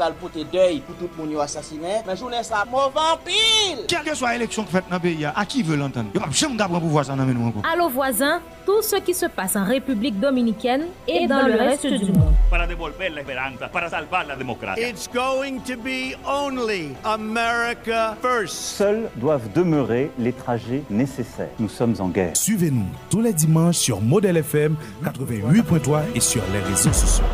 pral pote deuil pour tout le monde assassiné. Mais journée ça mauvais pile. Quelle que soit l'élection que fait dans le pays, à qui veut l'entendre? Yo pas jamais d'apprendre pouvoir ça dans nous encore. Allô voisins, tout ce qui se passe en République dominicaine et dans le reste du monde. Para devolver la esperanza, para salvar la democracia. It's going to be only America first. Seuls doivent demeurer les trajets nécessaires. Nous sommes en guerre. Suivez-nous tous les dimanches sur Model FM 88.3 et sur les réseaux sociaux.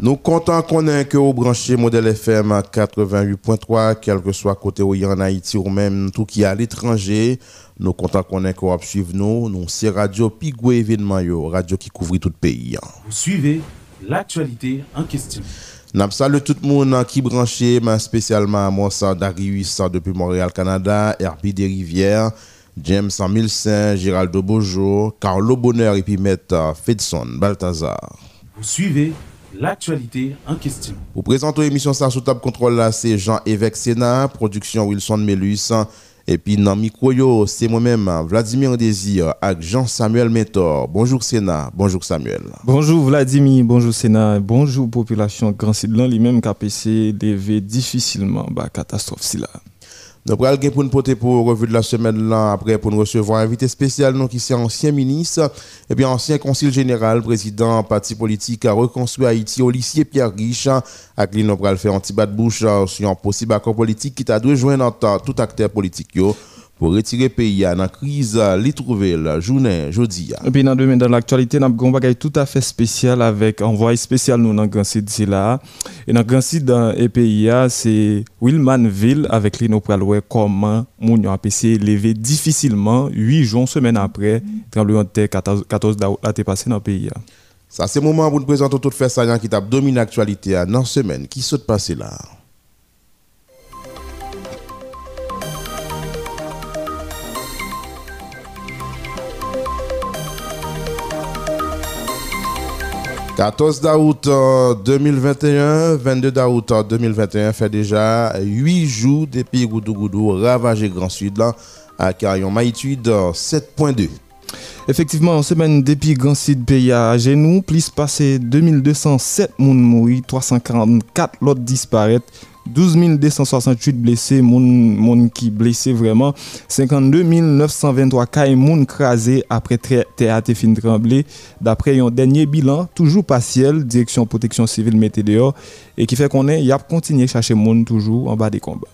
Nous comptons qu'on ait que au branché modèle FM à 88.3, quel que soit côté où il y en Haïti ou même tout qui est à l'étranger. Nous comptons qu'on ait qu'on suivre nous. Nous, c'est Radio Pigou événement, yo, radio qui couvre tout le pays. Vous suivez l'actualité en question. Nous saluons tout le monde qui branché, mais spécialement à moi, ça Darius depuis Montréal, Canada, Herbie des Rivières, James 1005, Géraldo Bojo, Carlo Bonheur et puis Maître Fedson Balthazar. Vous suivez l'actualité en question. Pour présenter l'émission ça sous table contrôle là, c'est Jean-Évêque Sénat, production Wilson Melus. Et puis dans le micro, c'est moi-même, Vladimir Désir, avec Jean-Samuel Mentor. Bonjour Sénat, bonjour Samuel. Bonjour Vladimir, bonjour Sénat, bonjour population Grand Sidlan, lui-même KPC devait difficilement bah, catastrophe si là. Nous allons pour nous porter pour revue de la semaine là après pour nous recevoir un invité spécial donc qui est ancien ministre et bien ancien conseiller général président parti politique à reconstruire Haïti lycée Pierre Riche. Avec lui nous allons faire un petit bas de bouche sur un possible accord politique qui t'a dû joindre tout acteur politique yo pour retirer le pays dans la crise, les trouver la journée, jeudi. Et puis, dans, dans l'actualité, nous avons un bagage tout à fait spécial avec un envoyé spécial nous dans Grand Sud, là. Et dans Grand Sud, dans le pays, c'est Wilmanville avec les nous comment moun a PC levé difficilement 8 jours, semaine après, tremblement de terre 14, 14 d'août a été passé dans le pays. Ça, c'est le moment pour nous présenter tout fait ça qui t'a dominé l'actualité dans la semaine qui s'est passé là. 14 d'août 2021, 22 d'août 2021 fait déjà 8 jours depuis Goudou Goudou ravagé Grand Sud là à Carillon Maïtude 7.2. Effectivement, en semaine depuis Grand Sud pays à genoux, plus passé 2207 moun mouri, 344 l'autre disparaître. 12 268 blessés, moun, qui blessés vraiment. 52 923 cas moun crasés après théâtre fin tremblé. D'après un dernier bilan, toujours partiel, direction protection civile météo et qui fait qu'on est, y a continué chercher moun toujours en bas des combats.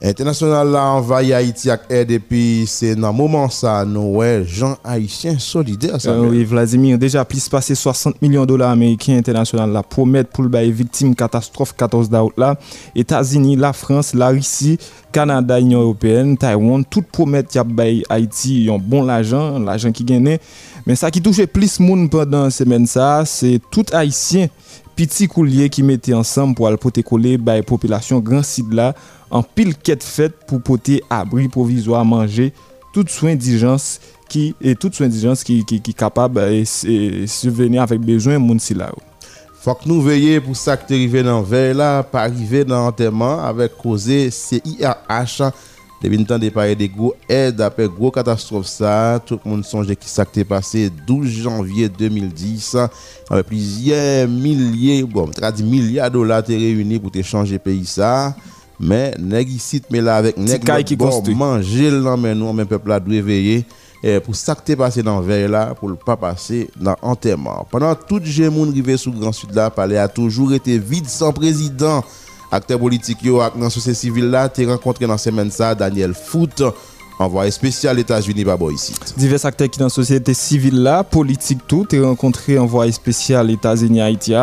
International là envahi Haïti et puis c'est dans moment ça nous ouais Jean haïtien solidaire ça. Euh, oui Vladimir déjà plus passé 60 millions de dollars américains international là promettre pour le victime catastrophe 14 d'août là États-Unis, la France, la Russie, Canada, Union européenne, Taïwan, tout promettent y a Haïti un bon l'argent, l'argent qui gagne mais ça qui touche plus monde pendant semaine ça c'est tout haïtien piti koulye ki mette ansam pou al pote kole bay popilasyon gran sid la an pil ket fet pou pote abri provizwa manje tout sou indijans ki, e ki, ki, ki kapab e, e, suveni avèk bezwen moun si la ou. Fok nou veye pou sa ki te rive nan vey la, pa rive nan anterman avèk koze CIRH depuis temps de parler des gros aides après gros catastrophe ça tout le monde songe qui ça qui passé 12 janvier 2010 avec plusieurs milliers bon milliards de dollars réunis pour te changer pays ça. Mais nèg ici mais là avec nèg qui bon manger là mais nous même peuple là doit veiller pour ça qui passé dans veille là pour ne pas passer dans enterrement pendant tout le monde rivé sous grand sud là palais a toujours été vide sans président Akter politik yo ak nan sosye sivil la te renkontre nan semen sa Daniel Fout envoyé spécial États-Unis par bon ici. Divers acteurs qui dans la société civile là, politique tout, et rencontré envoyé spécial États-Unis Haïti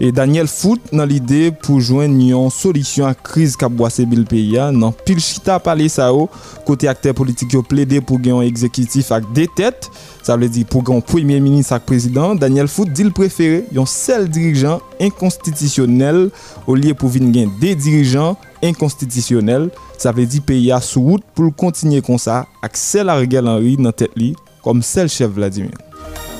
et Daniel Foot dans l'idée pour joindre une solution à la crise qu'a boissé le pays dans non, pile chita parler ça oh. côté acteurs politiques ont plaidé pour gagner un exécutif avec des têtes. Ça veut dire pour un premier ministre avec président, Daniel Foot dit le préféré, un seul dirigeant inconstitutionnel au lieu pour venir des dirigeants inconstitutionnels. Sa ve di peyi a sou wout pou l kontinye kon sa ak sel a regel anri nan tet li kom sel chev Vladimir.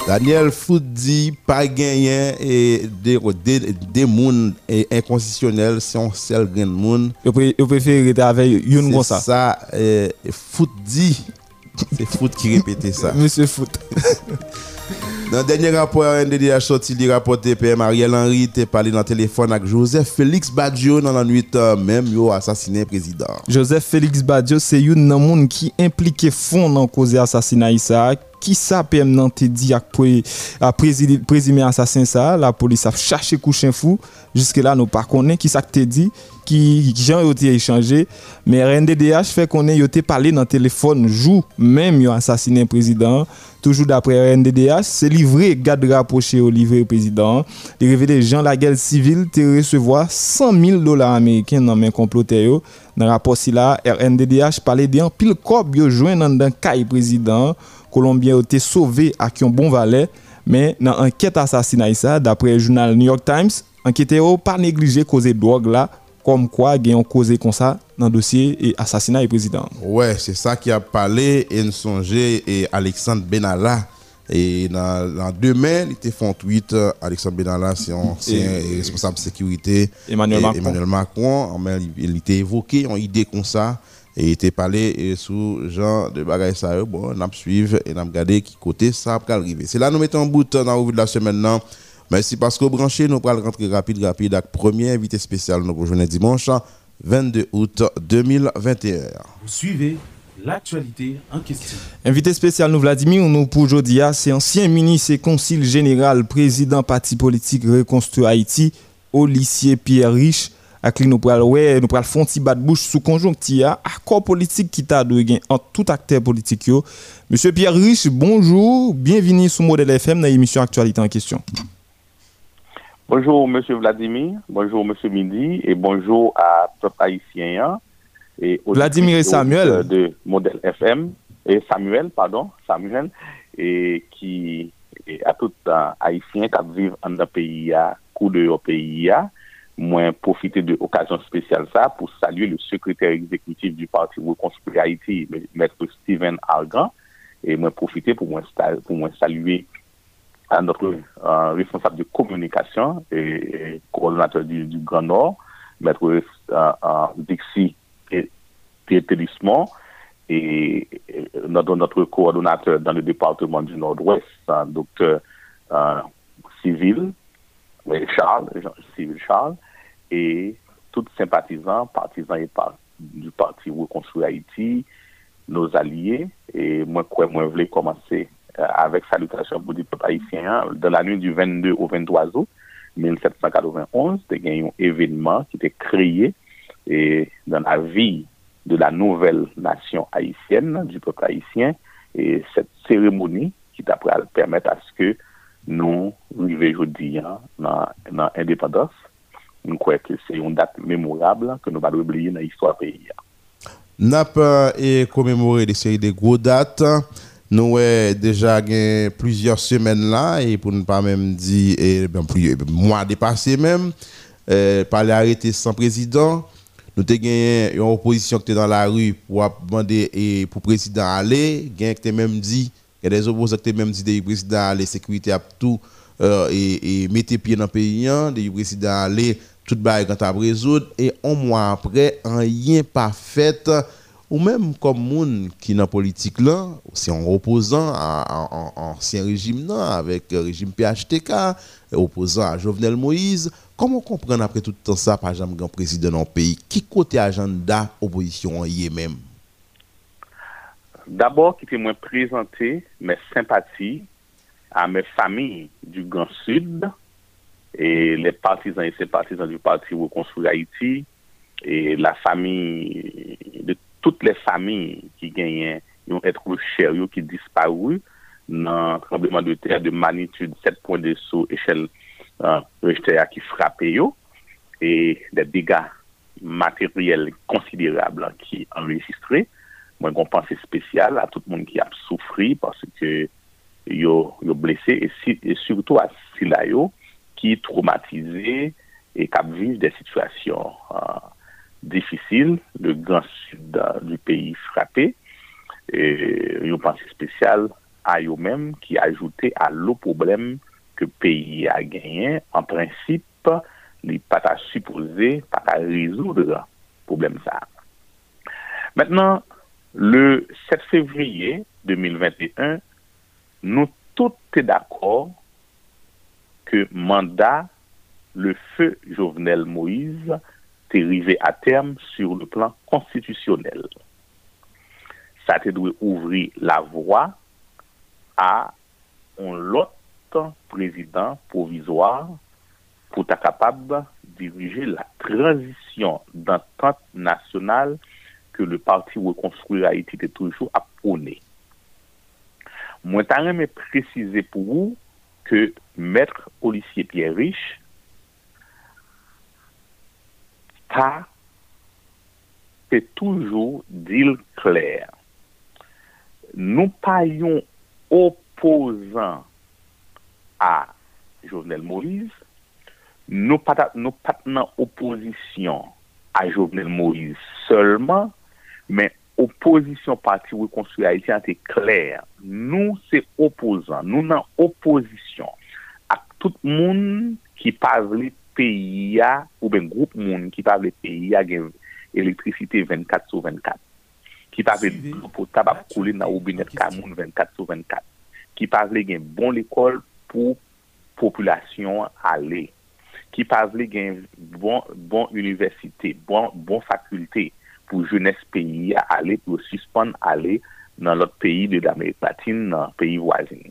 Daniel Fout di pa genyen e de, de, de moun e inkonsisyonel se yon sel gen moun. Yo, pre, yo preferi rete ave yon kon sa. Se sa e, Fout di, se Fout ki repete sa. Monsie Fout. Dans le dernier rapport NDDH sorti, le rapport TPM Ariel Henry te parlé dans le téléphone avec Joseph Félix Badjo dans la nuit même, yo assassiné le président. Joseph Félix Badjo, c'est un monde qui impliqué fond dans cause assassinat Isaac. ki sa PM nan te di ak pre, prezime asasin sa, la polis ap chache kouchen fou, jiske la nou pa konen ki sa te di, ki jan yo te echanje, men RNDDH fe konen yo te pale nan telefon jou, menm yo asasine prezident, toujou dapre RNDDH, se livre gade rapoche yo livre prezident, li revele jan la gel sivil te resevoa 100.000 dola Ameriken nan men komplote yo, nan rapor si la RNDDH pale de an pil kop yo jwen nan dan kay prezident, Colombien a été sauvé à un bon valet mais dans enquête assassinat d'après le journal New York Times enquêteur pas négligé causer drogue là comme quoi il ont causé comme ça dans le dossier et assassinat du président. Ouais, c'est ça qui a parlé et nous songé et Alexandre Benalla et dans, dans demain, il était fait tweet Alexandre Benalla c'est ancien responsable de sécurité Emmanuel Macron. Emmanuel Macron, il était évoqué une idée comme ça et il était parlé sous genre de bagaille ça bon, on a suivre et on a regardé qui côté ça va arriver. C'est là nous mettons en bout dans la revue de la semaine maintenant. Merci parce que branché, nous allons rentrer rapide, rapide avec premier invité spécial nous journée dimanche 22 août 2021. Vous suivez l'actualité en question. Invité spécial nous Vladimir, nous pour aujourd'hui, c'est ancien ministre et conseil général, président parti politique Reconstruit Haïti, au lycée Pierre Riche. Ak li nou pral wè, nou pral fon ti bat bouche sous conjonctia, accord politique qui t'a gen en tout acteur politique yo. Monsieur Pierre Riche, bonjour, bienvenue sur Modèle FM dans l'émission Actualité en question. Bonjour, Monsieur Vladimir. Bonjour, Monsieur Midi. Et bonjour à tout haïtien. Et Vladimir et Samuel. De Modèle FM. Et Samuel, pardon. Samuel. Et qui, et à tout haïtien qui vivent dans le pays, coup de pays, moi profiter de l'occasion spéciale ça pour saluer le secrétaire exécutif du Parti Reconstruit Haïti, Maître Steven Argan. Et moi profiter pour moi, pour saluer à notre euh, responsable de communication et, coordonnateur du, Grand Nord, Maître euh, euh, Dixie Télismont, et, notre, notre coordonnateur dans le département du Nord-Ouest, docteur Civil, Charles, Civil Charles, et tous sympathisants, partisans et du Parti Reconstruit Haïti, nos alliés, et moi, quoi, moi, je voulais commencer euh, avec salutation pour les peuple haïtien, dans la nuit du 22 au 23 août 1791, il y a un événement qui était créé et dans la vie de la nouvelle nation haïtienne, du peuple haïtien, et cette cérémonie qui t'a permettre à ce que nous arrivions aujourd'hui hein, dans l'indépendance. Nous croyons que c'est une date mémorable que nous ne pas oublier dans l'histoire du pays. Nous avons commémoré des séries de gros dates. Nous avons déjà plusieurs semaines là, et pour ne pas même dire, et bien plus, mois dépassé même, euh, par l'arrêté sans président. Nous avons gagné une opposition qui était dans la rue pour demander et pour président. Gain qui même dit, il y a des opposants qui même dit le président aller, sécurité à tout, euh, et, et mettre pied dans le pays, le président aller, tout le quand résoudre. Et un mois après, rien pas fait ou même comme moun qui dans politique là, c'est en opposant à, ancien régime là, avec le régime PHTK, opposant à Jovenel Moïse, comment comprendre après tout temps ça, par exemple, grand président le pays, qui côté agenda opposition y est même? d'abord ki te mwen prezante mwen sempati a mwen fami du Grand Sud et les partisans et ses partisans du parti Reconstruit Haïti et la fami de toutes les fami ki genyen yon etrou chèr yo ki disparou nan trembleman de terre de magnitude 7.2 sou echel rejteya ki frape yo et de dégâts matériels considérables qui enregistrés Moi, je pense spécial à tout le monde qui a souffert parce que yo, yo blessé et, surtout à Silayo qui est traumatisé et qui vivre des situations euh, difficile, le grand sud du pays frappé. Et une pensée spéciale à eux-mêmes qui ajouté à l'eau problème que le pays a gagné. En à supposer, pas à résoudre le problème ça. Maintenant, le 7 février 2021, nous tout est d'accord que mandat le feu Jovenel Moïse arrivé à terme sur le plan constitutionnel. Ça te doit ouvrir la voie à un autre président provisoire pour être capable de diriger la transition d'entente nationale que le parti Reconstruire Haïti était toujours à. Moi, je préciser pour vous que Maître Policier Pierre Riche a fait toujours deal clair. Nous payons opposants à Jovenel Moïse, nous pas en opposition à Jovenel Moïse seulement, men oposisyon pati wè konstruye Haiti an te kler. Nou se opozan, nou nan oposisyon ak tout moun ki pavle peyi ya ou ben group moun ki pavle peyi ya gen elektrisite 24 sou 24. Ki pavle pou tabak koule nan oubinet kamoun 24 sou 24. Ki pavle gen bon l'ekol pou populasyon ale. Ki pavle gen bon, bon universite, bon, bon fakulte. pou jounes peyi a ale, pou suspon ale nan lot peyi de Damerik Patine, nan peyi wazin.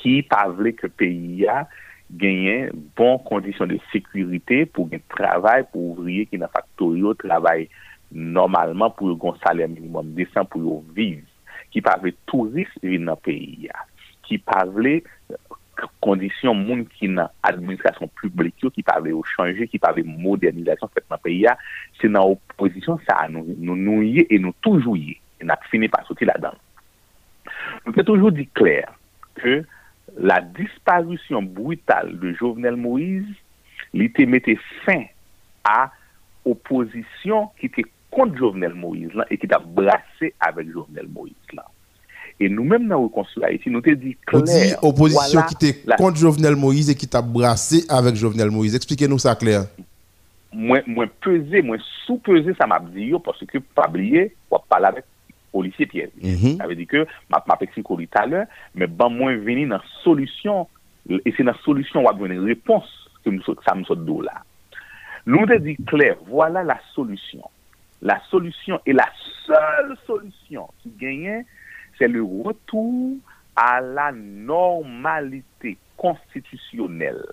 Ki pa vle ke peyi a genyen bon kondisyon de sekurite pou gen travay pou ouvriye ki nan faktoryo travay normalman pou yon salè minimum desan pou yon viv. Ki pa vle tourist vin nan peyi a. Ki pa vle kondisyon moun ki nan administrasyon publik yo, ki pave yo chanje, ki pave modernizasyon fèt nan peyi ya, se nan oposisyon sa nou, nou, nou ye e nou toujou ye, e nan fini pa soti la dan. Nou te toujou di kler ke la disparusyon brutal de Jovenel Moïse li te mette fin a oposisyon ki te kont Jovenel Moïse lan e ki ta brase avèk Jovenel Moïse lan. E nou menm nan rekonsul Haiti, nou te di kler. Nou di oposisyon ki te kont Jovenel Moïse e ki ta brase avèk Jovenel Moïse. Eksplike nou sa kler. Mwen pese, mwen sou pese sa mabdi yo pwase ke pabliye wap pala vek polisye piye. Sa ve di ke map eksin kori taler, men ban mwen veni nan solusyon e se nan solusyon wap veni repons ke sa msot do la. Nou te di kler, wala la solusyon. La solusyon e la sol solusyon ki genyen c'est le retour à la normalité constitutionnelle.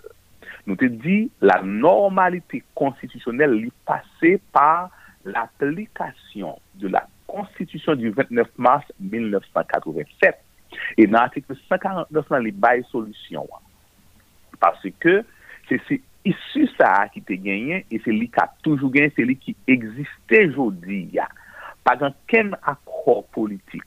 Nous te dit la normalité constitutionnelle est passée par l'application de la Constitution du 29 mars 1987. Et dans l'article 149, dans les bails solutions. Parce que c'est issu ça qui était gagné et c'est lui qui a toujours gagné, c'est lui qui existait aujourd'hui. Pas qu'un accord politique,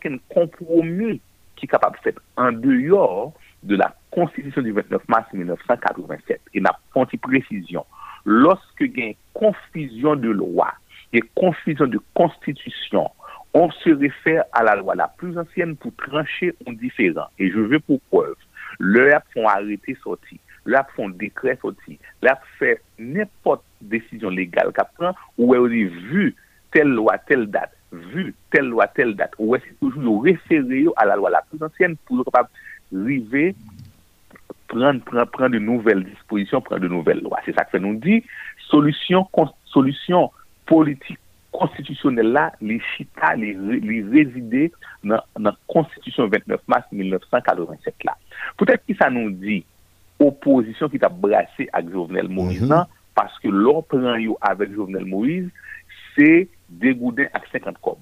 qu'un compromis qui est capable de faire en dehors de la Constitution du 29 mars 1987. Et pas précision. Lorsque il y a une confusion de loi, et confusion de constitution, on se réfère à la loi la plus ancienne pour trancher un différent. Et je veux pour preuve, le font arrêter sorti, le font décret sorti, le fait n'importe décision légale qu'à prend, ou est vu telle loi, telle date, vu tel loi, tel date. Ouè, se toujou nou refere yo a la loi la plus ancienne pou nou kapab rive pren, pren, pren de nouvel disposition, pren de nouvel loi. Se sa kwen nou di, solusyon, solusyon politik konstitusyonel la, li chita, li, li rezide nan, nan konstitusyon 29 mars 1987 la. Poutet ki sa nou di oposisyon ki ta brase ak Jovenel Moïse nan, mm -hmm. paske lor pren yo avek Jovenel Moïse, se dégoudin à 50 cob.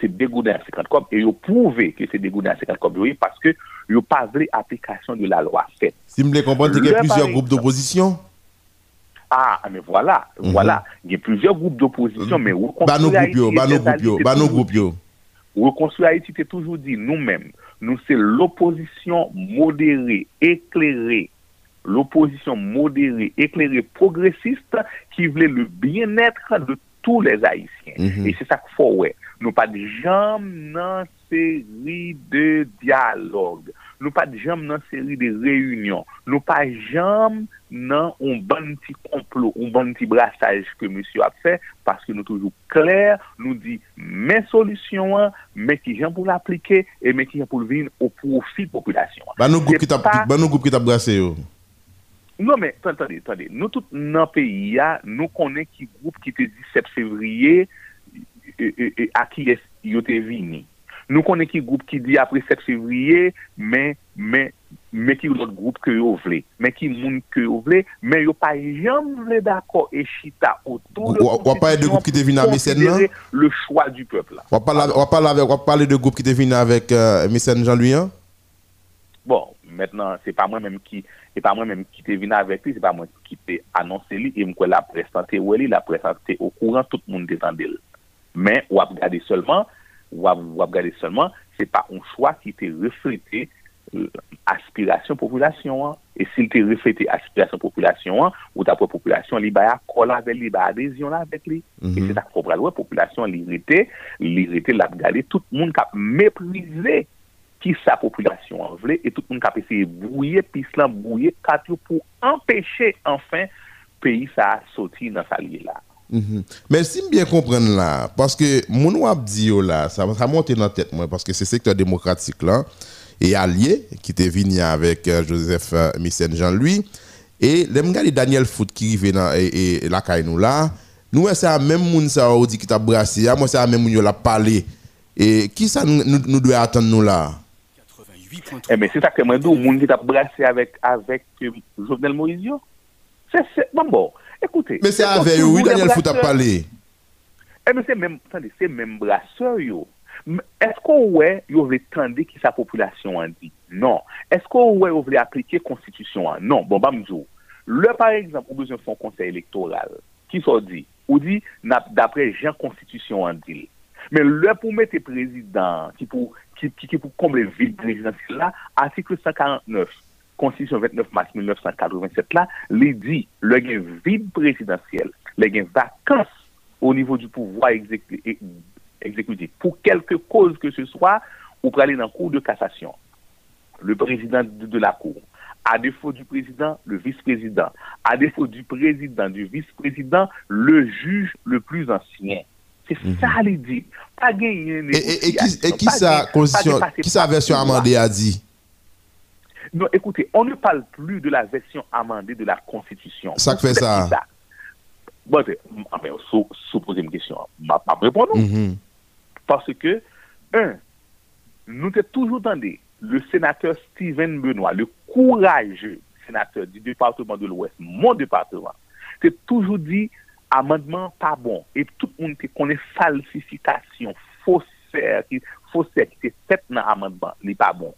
C'est dégoudin à 50 cob, et yo prouvé que c'est dégoudin à 50 cob, oui, parce que yo pas voulu application de la loi faite. Si vous voulez comprendre, il y a plusieurs groupes d'opposition. Ah, mais voilà, Mhm. voilà. Il y a plusieurs groupes d'opposition, mais c'est nos toujours groupes, yo. Reconstruire Haïti, c'est toujours dit, nous-mêmes, nous, c'est l'opposition modérée, éclairée, l'opposition modérée, éclairée, progressiste, qui voulait le bien-être de tous les Haïtiens. Mm -hmm. Et c'est ça qu'il faut, ouais. Nou pa di jam nan seri de dialogue. Nou pa di jam nan seri de reyunyon. Nou pa jam nan on ban ti complot, on ban ti brassage ke monsye ap fè, paske nou toujou kler, nou di men solusyon an, men ki jam pou l'aplike, e men ki jam pou l'vin ou profi populasyon an. Ban nou goup ki tap brase yo? Non, mais attendez, attendez. Nous, tous dans le pays, nous connaissons qui groupe qui était 17 février et, et- et à qui est yo te vini. Nous connaissons qui groupe qui dit après 7 février, mais, mais, mais qui l'autre groupe que vous voulez. Mais qui moun que vous voulez, mais yo pas jamais d'accord et chita autour de Ou- ou- ou parler de groupe qui te vini Mécène, non? considérer le choix du peuple. On va parler on avec on de groupe qui venu avec euh, Mécène Jean-Louis Mètnen, se pa mwen mèm ki, se pa mwen mèm ki te vina avèk li, mm-hmm. se pa mwen ki te anonsè li, e mkwen la prestante wè li, la prestante ou kouran, tout moun te tande li. Men, wap gade solman, wap, wap gade solman, se pa un chwa ki te reflete aspirasyon populasyon an. E sil te reflete aspirasyon populasyon an, ou ta pou populasyon li baya kol avèl li, baya adesyon avèk li. Mm -hmm. E se ta pou pral wè, populasyon li rete, li rete lap gade, tout moun kap meprize qui sa population en voulait et tout le monde qui a essayé de brouiller, puis cela brouiller quatre jours pour empêcher enfin pays ça a sorti dans sa liée là. Mhm. Mais si bien comprendre là, parce que mon wap dit yo là, ça ça monte dans la tête moi parce que c'est secteur démocratique là et allié qui était venu avec euh, Joseph euh, Missen Jean-Louis et les gars Daniel Foot qui rive dans et, et la caille nous là, nous c'est la même moun ça ou dit qui t'a moi c'est la même moun yo l'a parlé. Et qui ça nous nous, nous doit attendre nous là? Eh mais c'est ça que moi dis, monde qui t'a brassé avec avec euh, Jovenel Moïse yo. C'est bon bon. Écoutez. Mais c'est avec oui vous, les Daniel a brasseurs- parlé. Eh mais c'est même attendez, c'est même brasseur yo. Est-ce qu'on ouais, yo veut tendre qui sa population en dit? Non. Est-ce qu'on ouais, yo veut appliquer constitution en? Non. Bon, bah m'dou. Le par exemple, ou besoin font conseil électoral. Qui s'en dit? Ou dit d'après Jean constitution en dit. Mais le pour mettre président qui pour qui pour combler le vide présidentiel là, article 149 Constitution 29 mars 1987 là, il dit le gain vide présidentiel, le gain vacance au niveau du pouvoir exécutif pour quelque cause que ce soit, ou pour aller dans le cours de cassation. Le président de, de la cour. À défaut du président, le vice-président. À défaut du président, du vice-président, le juge le plus ancien. Dit. Pas gagner. Et, et, et qui, et qui sa constitution, qui sa version amendée a dit? Non, écoutez, on ne parle plus de la version amendée de la Constitution. Ça fait ça. Bon, sous, sous poser une question, ma pas répondre. Mhm. Parce que, un, nous avons toujours entendu le sénateur Steven Benoît, le courageux sénateur du département de l'Ouest, mon département, c'est toujours dit amendman pa bon, et tout moun te konen falsifikasyon, fosè, fosè ki te fet nan amendman, li pa bon.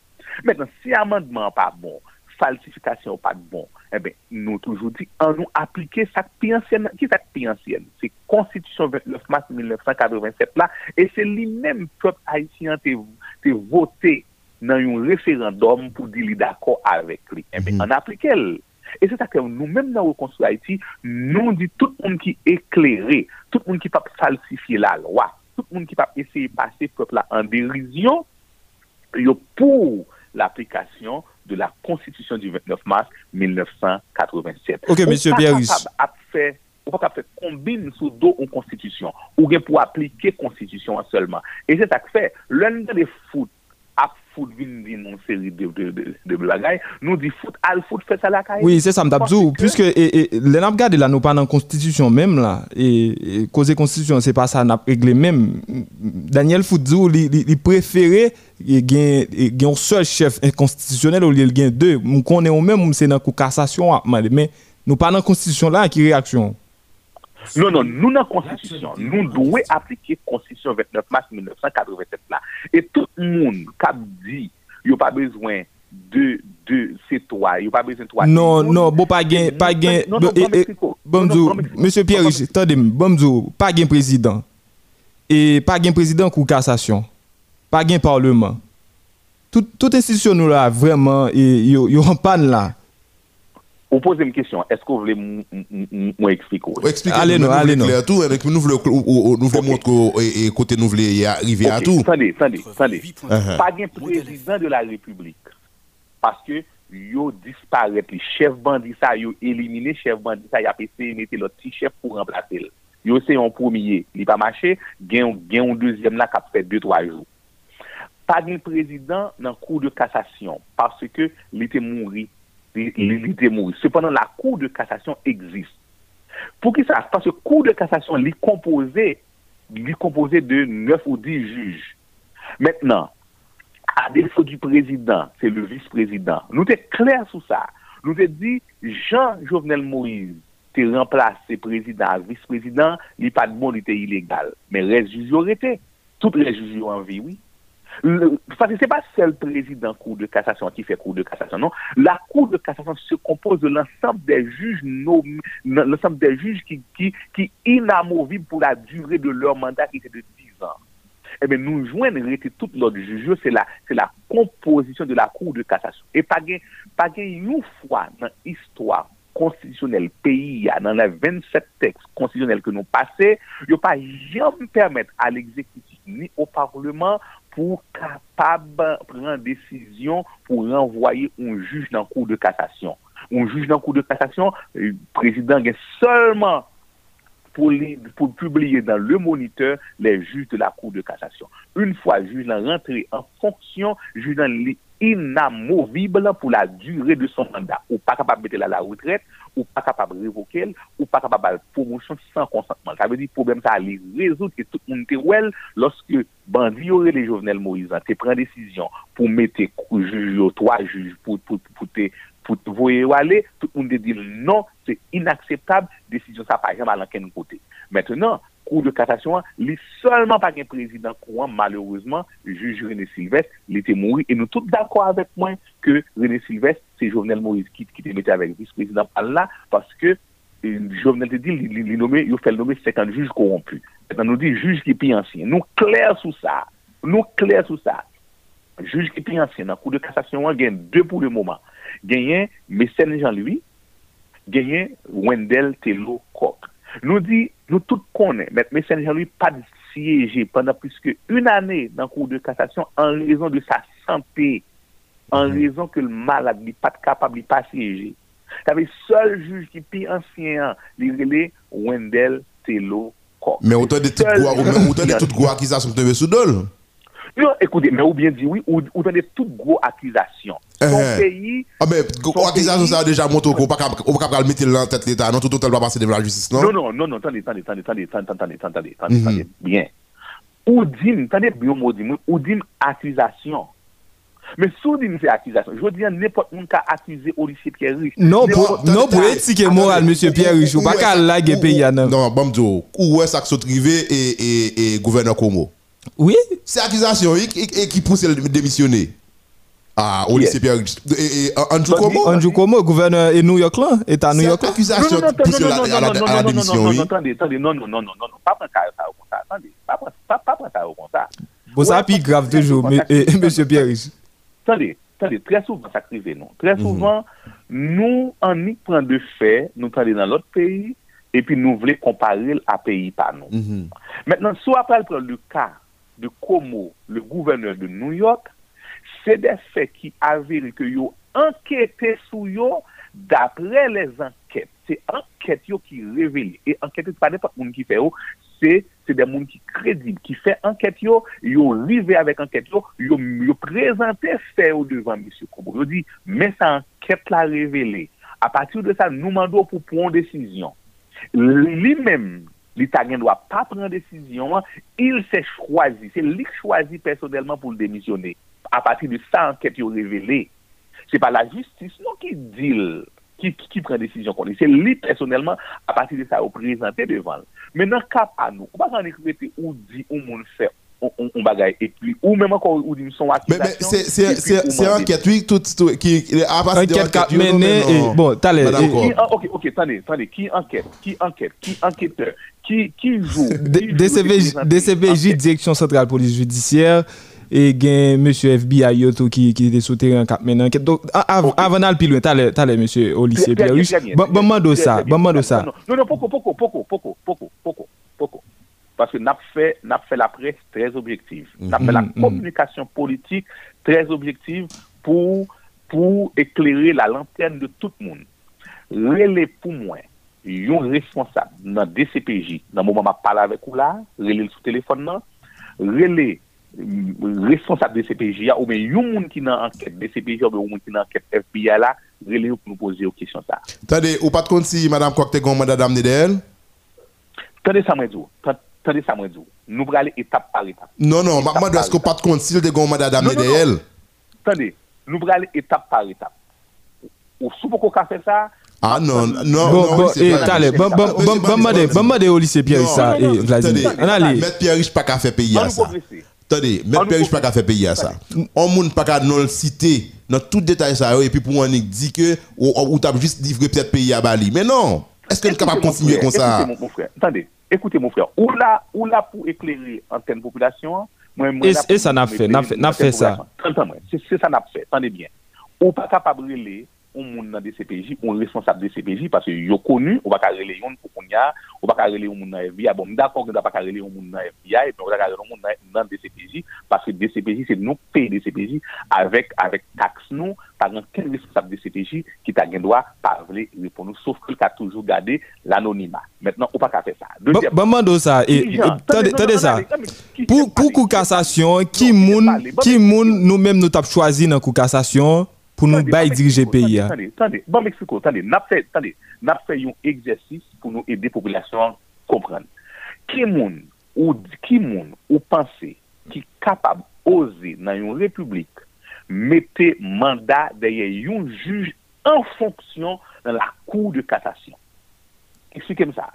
Mèten, si amendman pa bon, falsifikasyon pa bon, eh ben, nou toujou di, an nou aplike sak pi ansyen, ki sak pi ansyen, se konstitusyon 29 mars 1987 la, e se li menm pep haisyen te, te vote nan yon referandom pou di li dako avek li. Eh ben, mm -hmm. an aplike el. E se takè nou mèm nan wè konstru Haiti, nou di tout moun ki eklerè, tout moun ki pap falsifiye la lwa, tout moun ki pap eseye pase pepla an derizyon, yo pou l'applikasyon de la konstitusyon du 29 mars 1987. Ok, M. Pierus. Ou pa kap fè kombine sou do ou konstitusyon, ou gen pou aplike konstitusyon an solman. E se tak fè, lèn de foute, foot vin din une série de, de, de, de foot, al foot fait ça la caille. Oui, la n'a réglé même. Daniel Foudzou, il gagne, il gagne un seul chef constitutionnel au lieu de gagner deux. Nous connaissons même, c'est dans la cassation, mais nous pas dans la constitution là, qui réaction? Non, non, nous dans la Constitution, nous devons appliquer la Constitution 29 mars 1987 là. Et tout le monde qui dit, il n'y a pas besoin de, de ces trois, il n'y a pas besoin de trois. Non, non, bon, pas gain, pas gain. Eh, eh, Mexico. Bon, Non, non, m'dou, non, Mexico. monsieur Pierre, attendez, bon, m'dou, pas gain président. Et pas gain président coup cassation. Pas gain parlement. Tout, toute institution nous là, vraiment, yo, yo en panne là. Ou pose m kisyon, esko vle mwen ekspliko? Ekspliko, nou vle mwot kote nou vle arrive a tou. Sande, sande, sande. Pa gen prezident de la republik. Paske yo disparet li. Chef bandi sa yo elimine, chef bandi sa yo apese mette lot ti chef pou remplase l. Yo se yon pwomiye, li pa mache, gen yon dezyem la kap fet 2-3 jou. Pa gen prezident nan kou de kasasyon. Paske li te moun ri. li te mouri. Sependan, la Cour de kassasyon egzist. Pou ki sa? Parce kou de kassasyon li kompose, li kompose de 9 ou 10 juges, maintenant, à défaut du président, c'est le vice-prezident, nou te kler sou sa. Nou te di, Jean-Jovenel Moïse te remplase prezident, vice-président, il n'y a pas de bon li te ilegal. Men rejujyo rete. Tout rejujyo anvi, oui. Parce que c'est pas seul président cour de cassation qui fait cour de cassation, non. La cour de cassation se compose de l'ensemble des juges nommés, l'ensemble des juges qui, qui, inamovibles pour la durée de leur mandat qui était de 10 ans eh bien, nous joignons tout l'autre juge, c'est la, la composition de la Cour de cassation. Et pas gain, pas une fois dans l'histoire constitutionnelle pays, dans les 27 textes constitutionnels que nous passons, il n'y a pas jamais permettre à l'exécutif ni au Parlement pour capable prendre décision pour renvoyer un juge dans la Cour de cassation. Un juge dans la Cour de cassation, le président a seulement pour, publier dans le moniteur les juges de la Cour de cassation. Une fois le juge rentré en fonction, le juge est inamovible pour la durée de son mandat. Ou pas capable de mettre à la retraite, ou pas capable de révoquer, ou pas capable de promotion sans consentement. Ça veut dire que le problème, ça allait résoudre et tout le monde était well lorsque Bandi aurait les Jovenel Moïse, tu prends décision pour mettre juge, trois juges pour, pour, pour, pour, pour te aller, tout le monde dit non, c'est inacceptable, décision ça pas jamais à l'enquête côté. Maintenant, kou de katasyon, li solman pa gen prezident kouan, malerouzman, juj René Silvestre, li te mouri, e nou tout d'akwa avèk mwen, ke René Silvestre, se Jovenel Moïse ki te mette avèk vice-prezident al la, paske Jovenel te di, li nome, yo fel nome 50 juj korompu. Etan nou di, juj ki pi ansyen. Nou kler sou sa. Nou kler sou sa. Juj ki pi ansyen, nan kou de katasyon an, gen dè pou le mouman. Genyen, Messène Jean-Louis, genyen Wendel Telo Kok. Nous dit, nous tous connaissons, mais Messieurs Jean-Louis pas de siégé pendant plus qu'une année dans le cours de cassation en raison de sa santé, en mhm. raison que le malade n'est pas capable de pas siéger. T'avais seul juge qui pire ancien, l'irélé Wendell Tello Cox. Mais autant de toutes goies qui sont tombées sous dol. Écoutez, mais ou bien dit oui, ou, ou tenez toute gros accusation. Eh. Son pays. Ah, mais accusation, ça a déjà monté qu'on pas capable de mettre en tête l'État, non, tout total va passer devant la justice, non? Non, non, non, non, attendez, attendez, attendez, attendez, attendez, attendez, bien. Ou dit, attendez bien, mot dit, ou dit accusation. Mais sous dit, c'est accusation. Je dis, n'importe qui a accusé Olivier Pierre-Rich. Non, non, pour éthique et morale, monsieur Pierre-Rich, ou pas qu'à laguer pays, non? Ou est-ce que ça et gouverneur Como? Oui. C'est accusation et, et, et qui pousse le démissionner. Ah, au lycée Pierre. Et, et Andrew Como Andrew Cuomo, gouverneur et New York là, État New York accusation Non, non, non, pousse non, la- non, à la- non, à non, la non, démission, non, non, oui. non, attendez, attendez, non, non, non, non, non, non, pas prendre ça au compte, attendez, pas prendre pas, pas prendre ça au compte. Bon, ça puis grave très toujours, souvent, mais, ça eh, monsieur Pierre. Attendez, attendez, très souvent ça arrive, non. Très souvent, nous, en y prend de fait, nous allons dans l'autre pays, et puis nous voulons comparer à pays par nous. Mhm. Maintenant, soit après le cas de Como, le gouverneur de New York, se de fe ki averi ke yo anketè sou yo dapre les anket. Se anket yo ki reveli. E anket yo pa ne pa moun ki fe yo, se, se de moun ki kredib, ki fe anket yo, yo rive avèk anket yo, yo, yo prezante fe yo devan M. Como. Yo di, men sa anket la reveli. A patir de sa, nou mando pou pon desisyon. Li menm, l'Italien ne doit pas prendre décision, il s'est choisi, c'est lui qui choisit personnellement pour le démissionner. À partir de ça, enquête est révélée. C'est pas la justice non, qui dit, qui, qui, prend décision. C'est lui personnellement, à partir de ça, au présenté devant. Maintenant, cap à nous, on va en écrire ou dit, ou moun fait, on. Et puis, ou même encore, ou d'une son accusation. C'est enquête, oui, tout, tout, qui, à partir de bon, t'as les... Ah, ok, ok, attendez, qui enquête, qui enquête, qui enquêteur, qui, qui joue, DCPJ, Direction Centrale Police Judiciaire, et monsieur FBI qui qui était sous cap maintenant donc avant d'aller plus loin t'allais t'allais monsieur Olysse Pierre bon bon ça bon ça. Non non poco poco poco poco poco poco poco. Parce que n'a fait, n'a fait la presse très objective. N'a fait la Mhm, mhm. communication politique très objective pour pour éclairer la lanterne de tout le monde. Relais pour moi, yon responsable dans DCPJ, dans le moment où je parle avec vous là, relais sur téléphone là, relais mm, responsable DCPJ ou bien yon moun qui dans enquête DCPJ ou bien yon moun qui dans enquête FBI là, relais pour nous poser aux questions ça. Attendez, ou pas de compte si Madame Coq te gon mandat d'amener d'elle Tendez ça moi tendez ça moi. Nous allons aller étape par étape. Non, non, par est-ce pas de compte si gon mandat d'amener d'elle Attendez, nous allons aller étape par étape. Ou sous qu'on fait ça, Ah non, non, Bon, non, bon, c'est eh, pas- t'allez, bon, bon, bon, c'est bon, bon, au lycée Pierre, ça, et Vladimir. allez. Maître Pierre Riche pas qu'à faire payer à ça. Attendez, On Maître Pierre Riche pas qu'à faire payer à ça. On moun pas qu'à non le citer dans tout détail ça et puis pour on dit que ou, ou t'as juste livré peut-être pays à Bali. Mais non, est-ce que nous capable de continuer comme ça? Attendez, écoutez mon frère. Ou là, ou là pour éclairer antenne population. Moi, moi, Et- ça n'a fait, n'a fait- n'a antenne fait ça. c'est ça n'a fait. Attendez bien. Ou pas capable de ou moun nan DCPJ, ou responsable DCPJ, parce yo konu, ou baka rele yon pou kon ya, ou baka rele yon moun nan FBI, bon, mda kon gen da baka rele yon moun nan FBI, ou baka rele yon moun nan DCPJ, parce DCPJ, se nou pey DCPJ, avek, avek taks nou, pa gen ken responsable DCPJ, ki ta gen doa pa vle repon nou, sauf ki ta toujou gade l'anonima. Maintenant, ou baka fe sa. Baman do sa, tade sa, pou kou kassasyon, ki moun nou menm nou tap chwazi nan kou kassasyon, pou nou bay dirije peyi ya. Tande, tande, ban Meksiko, tande, nap fè, tande, nap fè yon egzersis pou nou ede populasyon kompran. Ki moun ou, ki moun ou panse ki kapab oze nan yon republik mette manda deye yon juj en fonksyon nan la kou de katasyon. Eksikem sa.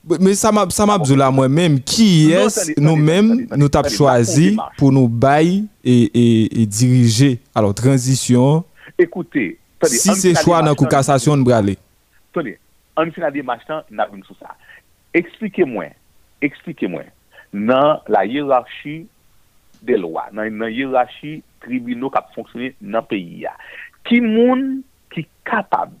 Men sa mabzou la mwen menm, ki yes nou menm nou tap chwazi pou nou bay e, e, e dirije, alo transisyon, si se chwa nan kou kasasyon nou brale. Tone, an finade machan, nan voun sou sa. Eksplike mwen, eksplike mwen, nan la yerashi de lwa, nan yerashi tribino kap fonksyone nan peyi ya. Ki moun ki kapab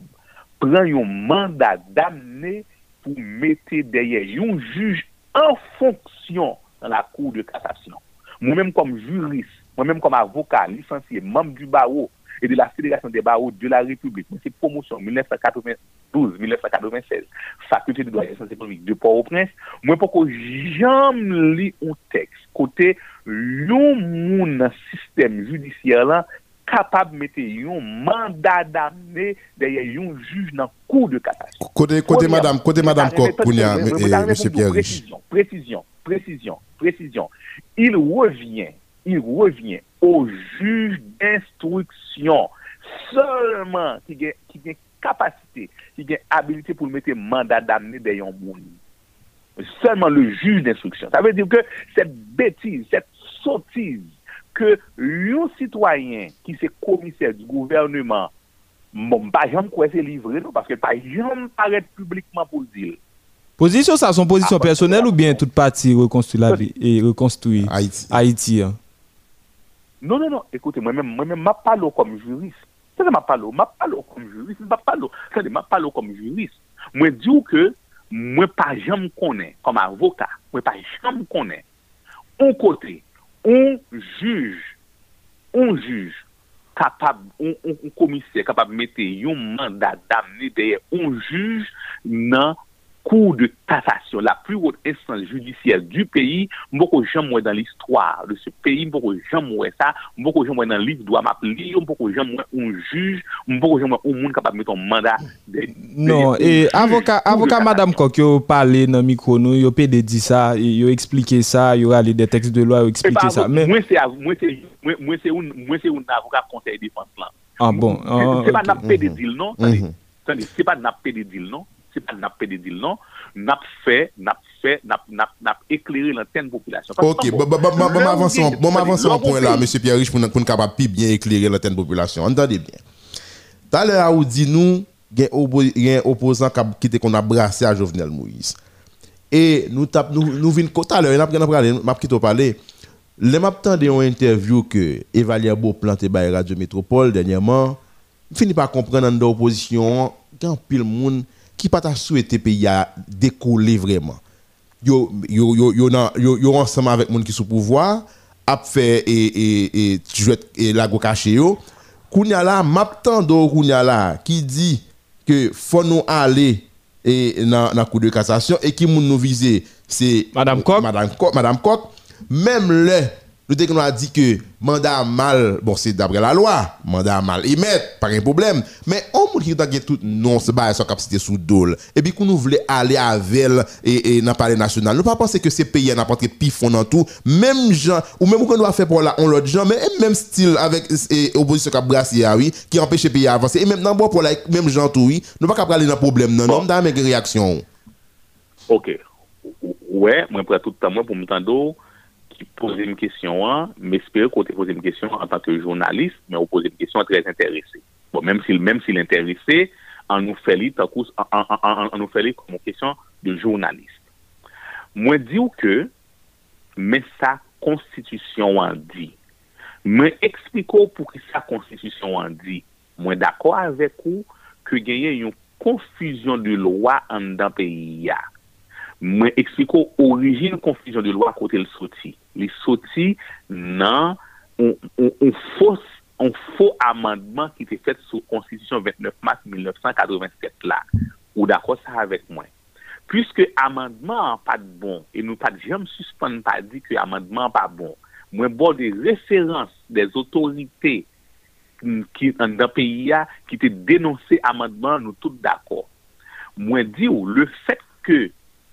pran yon mandat damne yon pou mette deye yon juj en fonksyon nan la kou de kassasyon. Mwen menm kom juris, mwen menm kom avoka, lisansye, memb du barou et de la Fédération des barous de la République. Mwen se promotion 1992-1996, fakulté de droit et sciences économiques de Port-au-Prince, mwen pou ko jam li ou teks kote yon moun nan sistem judisyen lan capable de mettre un mandat d'amener derrière un juge dans la cour de. Côté côté Première- madame, côté madame Kounia, eh, Pierre Riche. Précision, précision, précision, précision. Il revient, il revient au juge d'instruction seulement qui a, qui a capacité, qui a habilité pour mettre mandat d'amener derrière un monde. Seulement le juge d'instruction. Ça veut dire que cette bêtise, cette sottise que un citoyen qui c'est commissaire du gouvernement, bon, pas jamais quoi c'est livré, non, parce que pas jamais paraître publiquement pour le dire. Position ça son position Ah, personnelle ou bien toute partie reconstruire la vie et reconstruire Haïti. Haïti. hein? Non, non, non, écoutez, moi-même, moi-même, je parle comme juriste. C'est ça, je parle, je parle comme juriste, je parle, c'est je parle comme juriste. Moi, dis que, moi, pas jamais connais, comme avocat, moi, pas jamais connais, un côté, on juj, on juj, kapab, on, on komisye kapab mette yon mandat damne deye, on juj nan cour de cassation, la plus haute instance judiciaire du pays, beaucoup jamais dans l'histoire de ce pays, beaucoup jamais ça, beaucoup jamais dans le livre doit m'appeler, beaucoup jamais un juge, beaucoup jamais un monde capable de mettre un mandat. de- Non, de- et de- avocat, de avocat. Madame Coq, yo parlé dans le micro, nous, yo pédé dit ça, yo expliqué ça, yo allé des textes de loi, pas ça. Mais, Moi, c'est moi, c'est moi, moi, c'est un moi, avocat conseil défense là. ah bon, C'est- ah, pas ok. nappé des deals, non? Mhm. c'est pas deals, non? C'est pas nappé des deals, non? N'a fait, n'a fait, n'a n'a n'a éclairé l'antenne population. Ok, bon, bon, avançons, bon, avançons point là, monsieur Pierre Riche, pour nous nous capable de bien éclairer l'antenne population. Entendez bien. Tout à l'heure, vous dit nous, un opposant qui était qu'on a brassé à Jovenel Moïse. Et nous tap, nous, nous venons tout à l'heure, il a parlé, m'a quitté parler. Le m'a entendu une interview que Evalier Beau planté par Radio Métropole dernièrement. Fini par comprendre dans l'opposition, un pile monde qui pas ta souhaité pays à décoller vraiment. Yo yo yo yo nan- yo, yo ensemble avec monde qui sous pouvoir ap fait et et et et la go caché yo kounya la map tando kounya la qui dit que faut nous aller et dans dans cour de cassation et qui moun nous viser c'est Madame Coq. Madame Coq Madame Coq même le Le dès qu'on a dit que mandat mal, bon, c'est d'après la loi, mandat mal émettre, pas un problème. Mais on monde qui gen tout, non, c'est pas sa capacité sous dole. Et puis, qu'on nous voulait aller avec elle et, et dans le palais national. Nous pas penser que ces pays n'ont pas de pifon dans tout. Même gens, ou même qu'on doit faire pour la on l'autre gens, mais même style avec l'opposition qui a brassé, oui, qui empêche les pays à avancer. Et même dans pour là, même gens tout, oui, nous pas capable dans le problème, non, non, dans mes réactions. Ok. Ouais, moi, prends tout le temps, moi, pour me. ki pose m kesyon an, m espere kote pose m kesyon an tanke jounalist, men ou pose m kesyon an trez interese. Bon, menm si, si l'interese, an nou feli takous, an, an, an, an nou feli kon kesyon de jounalist. Mwen di ou ke, men sa konstitisyon an di. Mwen ekspliko pou ki sa konstitisyon an di. Mwen dako avek ou ke genye yon konfuzyon de lwa an dan peyi ya. Mwen ekspliko orijin konfuzyon de lwa kote l soti. li soti nan on fos on fò amandman ki te fèt sou konstitusyon 29 mars 1987 la, ou d'akò sa avèk mwen. Piske amandman an pat bon, e nou pat jèm suspon pa di ki amandman an pat bon, mwen bo de referans des otorite ki an da peyi ya, ki te denonse amandman nou tout d'akò. Mwen di ou, le fèt ke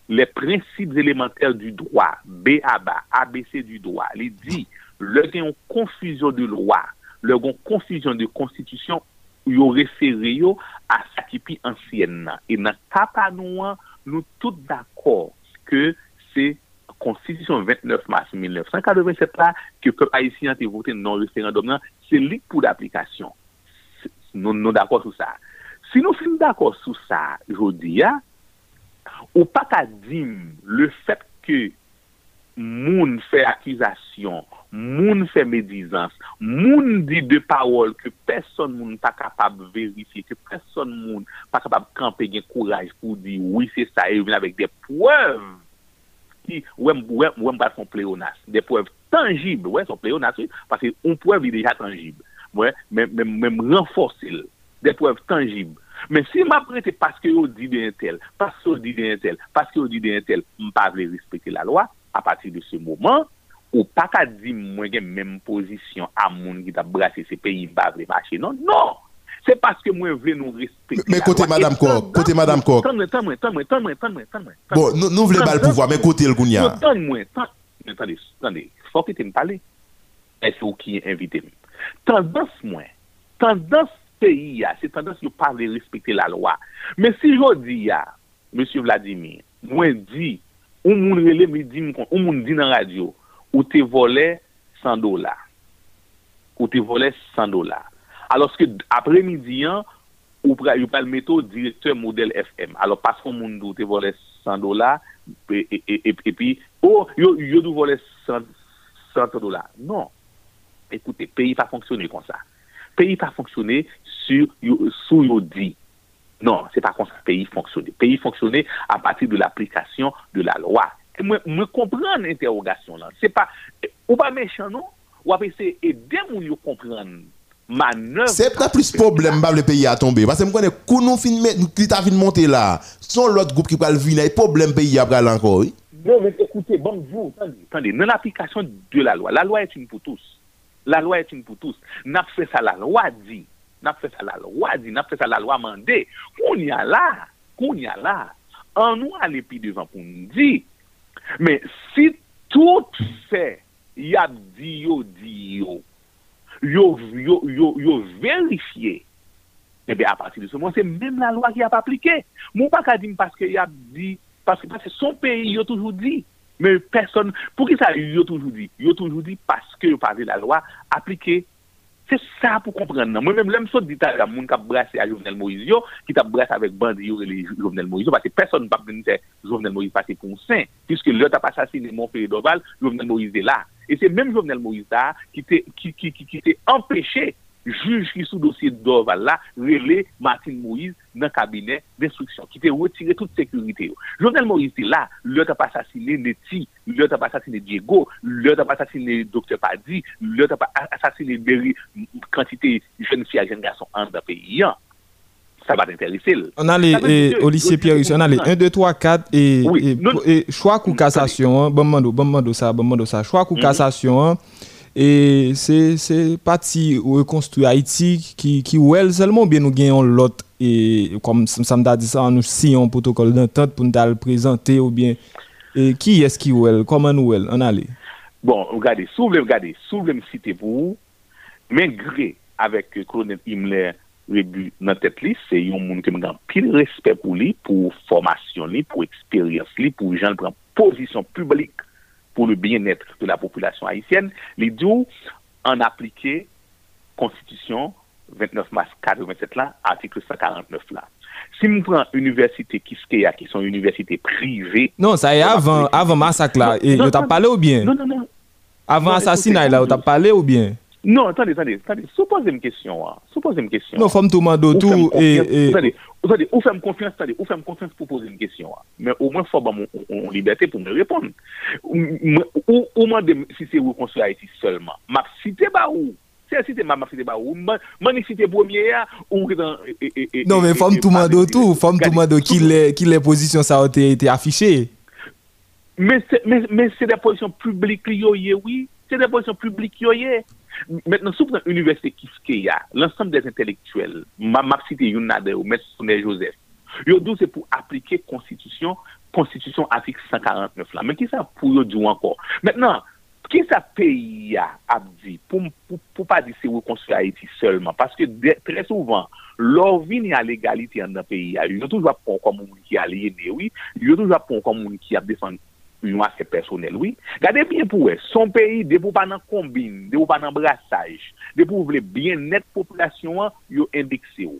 les principes élémentaires du droit, B à bas, ABC du droit, les dit, le gen confusion de loi, le gen confusion de constitution, yo référé yo à sa tipi ancienne. Et nan kapanouan, nous tout d'accord que c'est Konstitisyon 29 mars 1987 la, ke pep Haitien te vote non referendum nan, se lik pou d'aplikasyon. Nou nou d'akor sou sa. Si nou fin d'akor sou sa, jodi ya, Ou pa ka dim le fet ke moun fè akizasyon, moun fè medizans, moun di de parol ke person moun pa kapab verifiye, ke person moun pa kapab kampe gen kouraj pou di oui se sa e vina vek de pwev ki wèm bat son pleonas, de pwev tangib, wè son pleonas wè, parce yon pwev yon deja tangib, wè, mèm renforsil, de pwev tangib, Mais si m'a prêté parce que on dit d'un tel, parce que on dit d'un tel, parce que on dit d'un tel, on pas veut respecter la loi, à partir de ce moment, ou pas qu'à dire moi j'ai même position à moun qui t'a pas veut marcher. Non, non. C'est parce que moi veux nous respecter. Mais la côté loi. Madame tendance- côté Madame Coq. Tendance, tendance, tendance, tendance, tendance, tendance, bon nous nous voulons pas le pouvoir mais côté le gounia non, Attends-moi, attends- attendez, attendez, faut que tu me parles. Est-ce que qui est invité? Tendance, moi, tendance peyi ya, se tendans yo pa vle respekte la lwa. Men si yo di ya, M. Vladimir, mwen di, ou moun rele mi di, ou moun di nan radyo, ou te vole 100 dola. Ou te vole 100 dola. Aloske apre midi an, ou pra, yo pal meto direktor model FM. Alo pason moun do te vole 100 dola, e, e, e, e pi, ou yo, yo do vole 100, 100 dola. Non. Ekoute, peyi pa fonksyone kon sa. peyi pa fonksyonè sou yo di. Non, se pa kon sa peyi fonksyonè. Peyi fonksyonè a pati de l'applikasyon de la lwa. E mwen kompran interrogasyon lan. Se pa, ou pa mechan nou, wapè se edè moun yo kompran manœuvre. Se pa plis problem bab le peyi a tombe. Basè mwen konen kou nou fin met, nou klita fin monte la. Son lot goup ki pral vina, e problem peyi a pral anko. Non, men ekoute, bon, vous, tande, nan l'applikasyon de la lwa. La lwa et une pou tous. La loi est une pour tous. N'a fait ça la loi dit. N'a fait ça la loi dit. N'a fait ça la loi mandé. Qu'on y a là. Qu'on y a là. En nous à l'épi devant pour nous dire. Mais si tout fait, y a dit yo, dit yo, yo, yo, yo, yo vérifié, eh bien, à partir de ce moment, c'est même la loi qui a pas appliqué. Mon pas qu'à dire parce que y a dit, parce que, parce que son pays, y a toujours dit. Mais personne, pour qui ça, il a toujours dit? Il a toujours dit parce que par la loi appliquée. C'est ça pour comprendre. non? Moi-même, l'homme saute dit à moun qui a brassé à Jovenel Moïse, yo, qui t'a brassé avec bandi, yo, Jovenel Moïse, yo, parce que personne ne peut pas dire Jovenel Moïse passé pour un saint, puisque l'autre a pas assassiné mon pays d'Oval, Jovenel Moïse est là. Et c'est même Jovenel Moïse qui, qui, qui t'est empêché juge qui sous dossier d'Orval là, relé Martine Moïse dans le cabinet d'instruction, qui était retiré toute sécurité. Jovenel Moïse était là, l'autre a pas assassiné Neti, l'autre a pas assassiné Diego, l'autre a pas assassiné Dr. Padi, l'autre a pas assassiné Berry, quantité jeune fille et jeune garçon en dans le pays. hein. Ça va t'intéresser. On a les, eh, au lycée Pierre on a les 1, 2, 3, 4 et, Oui, et, non- et choix ou cassation, hein, bon mando, bon mando ça, bon mando ça, choix ou Mhm. cassation, E se pati rekonstruy Haiti ki wèl selman bè nou genyon lot e kom samda di sa an nou si yon protokol d'entente pou nou dal prezante ou bien e, ki eski wèl, koman wèl, an ale? Bon, gade, sou vle gade, sou vle msite pou men gre avèk kolonel Himmler rebu nan tet li, se yon moun ke mwen gan pil respect pou li, pou formasyon li, pou eksperyans li, pou jan pran pozisyon publik pour le bien-être de la population haïtienne, les dit en appliquer Constitution 29 mars 87 là, article 149 là. Si nous prenons université Kiskeya, qui sont universités privées, non ça est avant avant massacre là. Et Non, tu as non, parlé ou bien? non, non, non, avant assassinat là tu as parlé ou bien? Non, attendez, attendez, attendez. Supposez une question. Hein. Supposez une question. non mando Ou faites-me tout et, et Attendez, attendez, ou faites confiance, attendez, ou faites confiance pour poser une question. hein. Mais au moins, il faut avoir mon liberté pour me répondre. Ou, ou, si c'est reconstruire Haïti seulement. M'a cité bah où C'est cité m'a m'a cité bah où M'a cité premier hein, ou Non, mais femme et- tout femme mando qui les, positions ça a été affiché. Men se de pozisyon publik li yo ye, oui. Se de pozisyon publik yo ye. Mètnen sou pou nan universite kiske ya, lansam des intelektuel, map site yon nade ou mèt Soumè Joseph, yo dou se pou aplike konstitusyon, konstitusyon afik 149 la. Men ki sa pou yo djou anko. Mètnen, ki sa peyi ya ap di, pou, pou, pou pa di se wè konstitusyon Haiti seulement, paske tre souvan, lor vini a legalite an dan peyi ya, yo toujwa pon kon moun ki a liye dewi, yo toujwa pon kon moun ki ap defan yon asè personel, oui. Gade bien pou wè, son peyi, de pou pa nan kombin, de pou pa nan brasaj, de pou vle bien net populasyon an, yo indekse yo.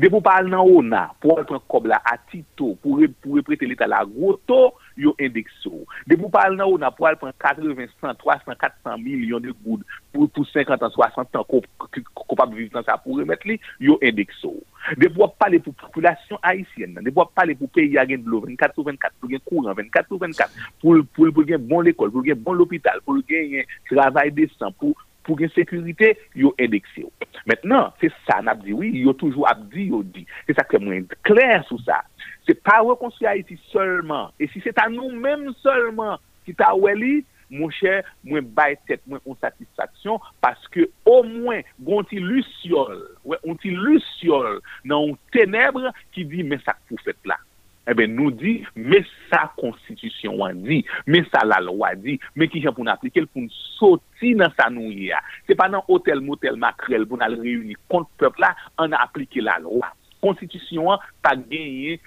De pou pa nan ona, pou an pran kob la atito, pou reprete leta la groto, yo indekso. De pou pal nan ou nan pou al pran 80, 100, 300, 400 milyon de goud pou, pou 50 an, 60 an kopap viv nan sa pou remet li, yo indekso. De pou ap pale pou populasyon haisyen nan, de pou ap pale pou peyi a gen dlo 24 ou 24, pou gen kouran 24 ou 24, pou, pou, pou gen bon l'ekol, pou gen bon l'opital, pou gen travay desan, pou pou gen sekurite, yo endekse yo. Mètnen, se sa an ap di, oui, yo toujou ap di, yo di. Se sa ke mwen kler sou sa. Se pa rekonstruy Haiti seulement. E si se ta nou menm seulement ki ta wè li, mwen chè, mwen bay tèt, mwen on satisfaksyon, paske o mwen gonti lusyol, wè, onti lusyol nan ou tenebre ki di men eh sa pou fèt la. Ebe eh nou di, men sa konstitisyon wan di, men sa la lwa di, men ki jen pou nan aplike, pou nou soti nan sa nou ya. Se pa nan hotel, motel, makrel, pou nan reuni kont pepla, an aplike la lwa. Konstitisyon an, pa genye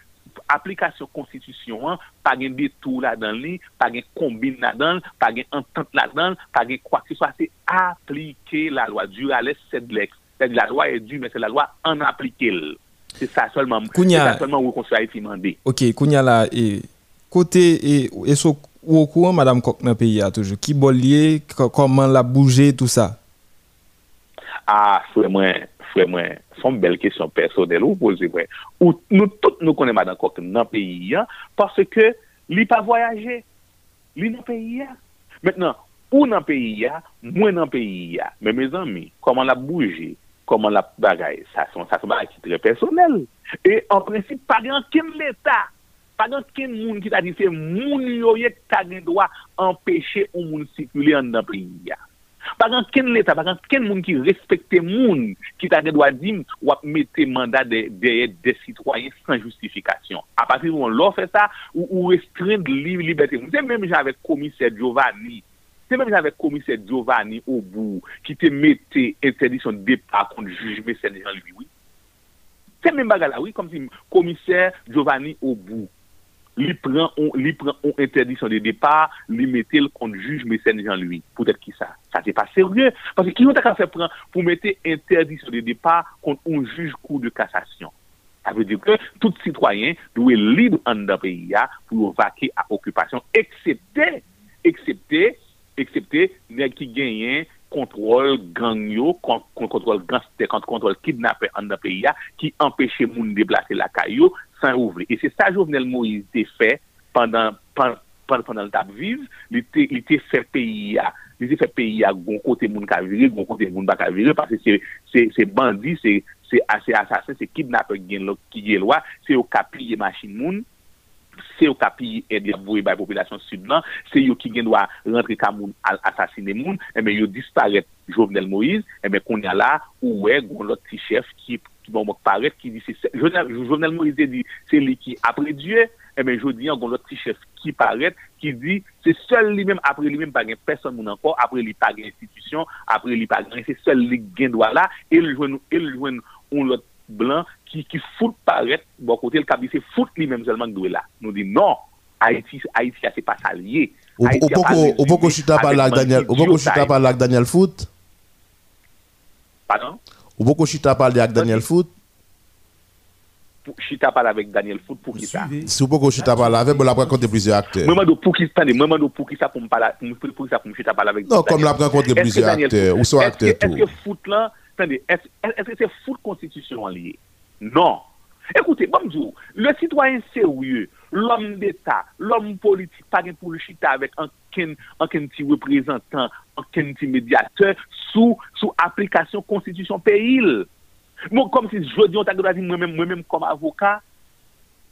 application constitution, a pas gagné détour là-dedans, pas gagné combine là-dedans, pas gagné entente là-dedans, pas gagné quoi que ce soit, c'est appliquer la loi. Dieu à l'aise, c'est de l'ex. La loi est due, mais c'est la loi en appliquer. C'est ça seulement. C'est ça seulement où construire Haïti mandé. Ok, kounya la, et côté, et so, ou au courant, Madame Kok dans pays, a toujours, qui bollier, co- comment la bouger, tout ça? Ah, frère moi, fwe mwen, son bel kesyon personel ou pose mwen, ou nou tout nou konen madan kok nan peyi ya, parce ke li pa voyaje, li nan peyi ya. Mètnen, ou nan peyi ya, mwen nan peyi ya. Mè mè zanmi, koman la bouje, koman la bagay, sa son, sa son bagay ki tre personel. E en prinsip, pa gen ken l'Etat, pa gen ken moun ki ta di se moun yoye ki ta gen doa empèche ou moun sikule an nan peyi ya. Bagan ken leta, bagan ken moun ki respekte moun ki ta dedwa dim wap mette mandat de, de, de sitwoyen san justifikasyon. A pati moun lor fe sa, ou, ou restren de li, liberté moun. Se mèm jave komise Giovanni, se mèm jave komise Giovanni ou bou ki te mette interdisyon depa kon jujme sen jan liwi. Se mèm bagan la, oui, kom si komise Giovanni ou bou li pran on, on interdisyon de depar, li metel kon juj mesen jan lui. Poutet ki sa. Sa se pa serye. Pase ki yon ta ka se pran pou metel interdisyon de depar kon on juj kou de kasasyon. Sa ve di ke tout sitwayen dwe libre an da peyi ya pou yo vake a okupasyon. Eksepte, eksepte, eksepte, ne ki genyen kontrol gangyo, kontrol gangster, kontrol kidnapper an da peyi ya ki empeshe moun deplase la kayo, san ouvri. E se sa Jovenel Moïse te fè pandan tap vive, li te fè peyi ya. Li te fè peyi ya goun kote moun ka vire, goun kote moun baka vire, parce se bandi, se asasin, se kidnap gen lò ki gen lwa, se yo kapi ye machin moun, se yo kapi edi avouye bay populasyon sud nan, se yo ki gen dwa rentre ka moun al asasine moun, eme yo disparet Jovenel Moïse, eme konya la, ouwe goun lot ti chef ki bon mok paret, ki di se, Jovenel Moïse di, se li ki apre Dieu, ebe yo di an goun lot ti chef ki paret, ki di, se sol li men apre li men bagen person moun anko, apre li pagen institisyon, apre li pagen, se sol li gen dwa la, el jwen ou lot blan, ki foute paret, bon kote l kabi se foute li menm zelman gdwe la. Nou di non, Haiti a se pa salye. Ou poko chita pa lak Daniel Foute? Pardon? Ou poko chita pa lak Daniel Foute? Chita pa lak Daniel Foute pou ki sa? Si ou poko chita pa lak, vek bo la prekonte plizye akte. Mwen mando pou ki sa pou m chita pa lak Non, kom la prekonte plizye akte, ou so akte tou. Eske foute la, eske se foute konstitusyon liye? Non. Écoutez, bon bonjour, le citoyen sérieux, l'homme d'État, l'homme politique, pas pour le chita avec un anken, anken ti reprezentant, anken ti mediateur sou, sou aplikasyon konstitusyon peyil. Mwen kom si jodi an tak do la di mwen menm kom avoka,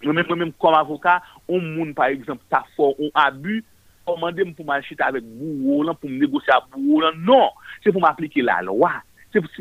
mwen menm kom avoka, on moun par exemple ta for, on abu, on mande m pou man chita avek bou ou lan, pou m negosya bou ou lan, non, se pou m aplike la lwa.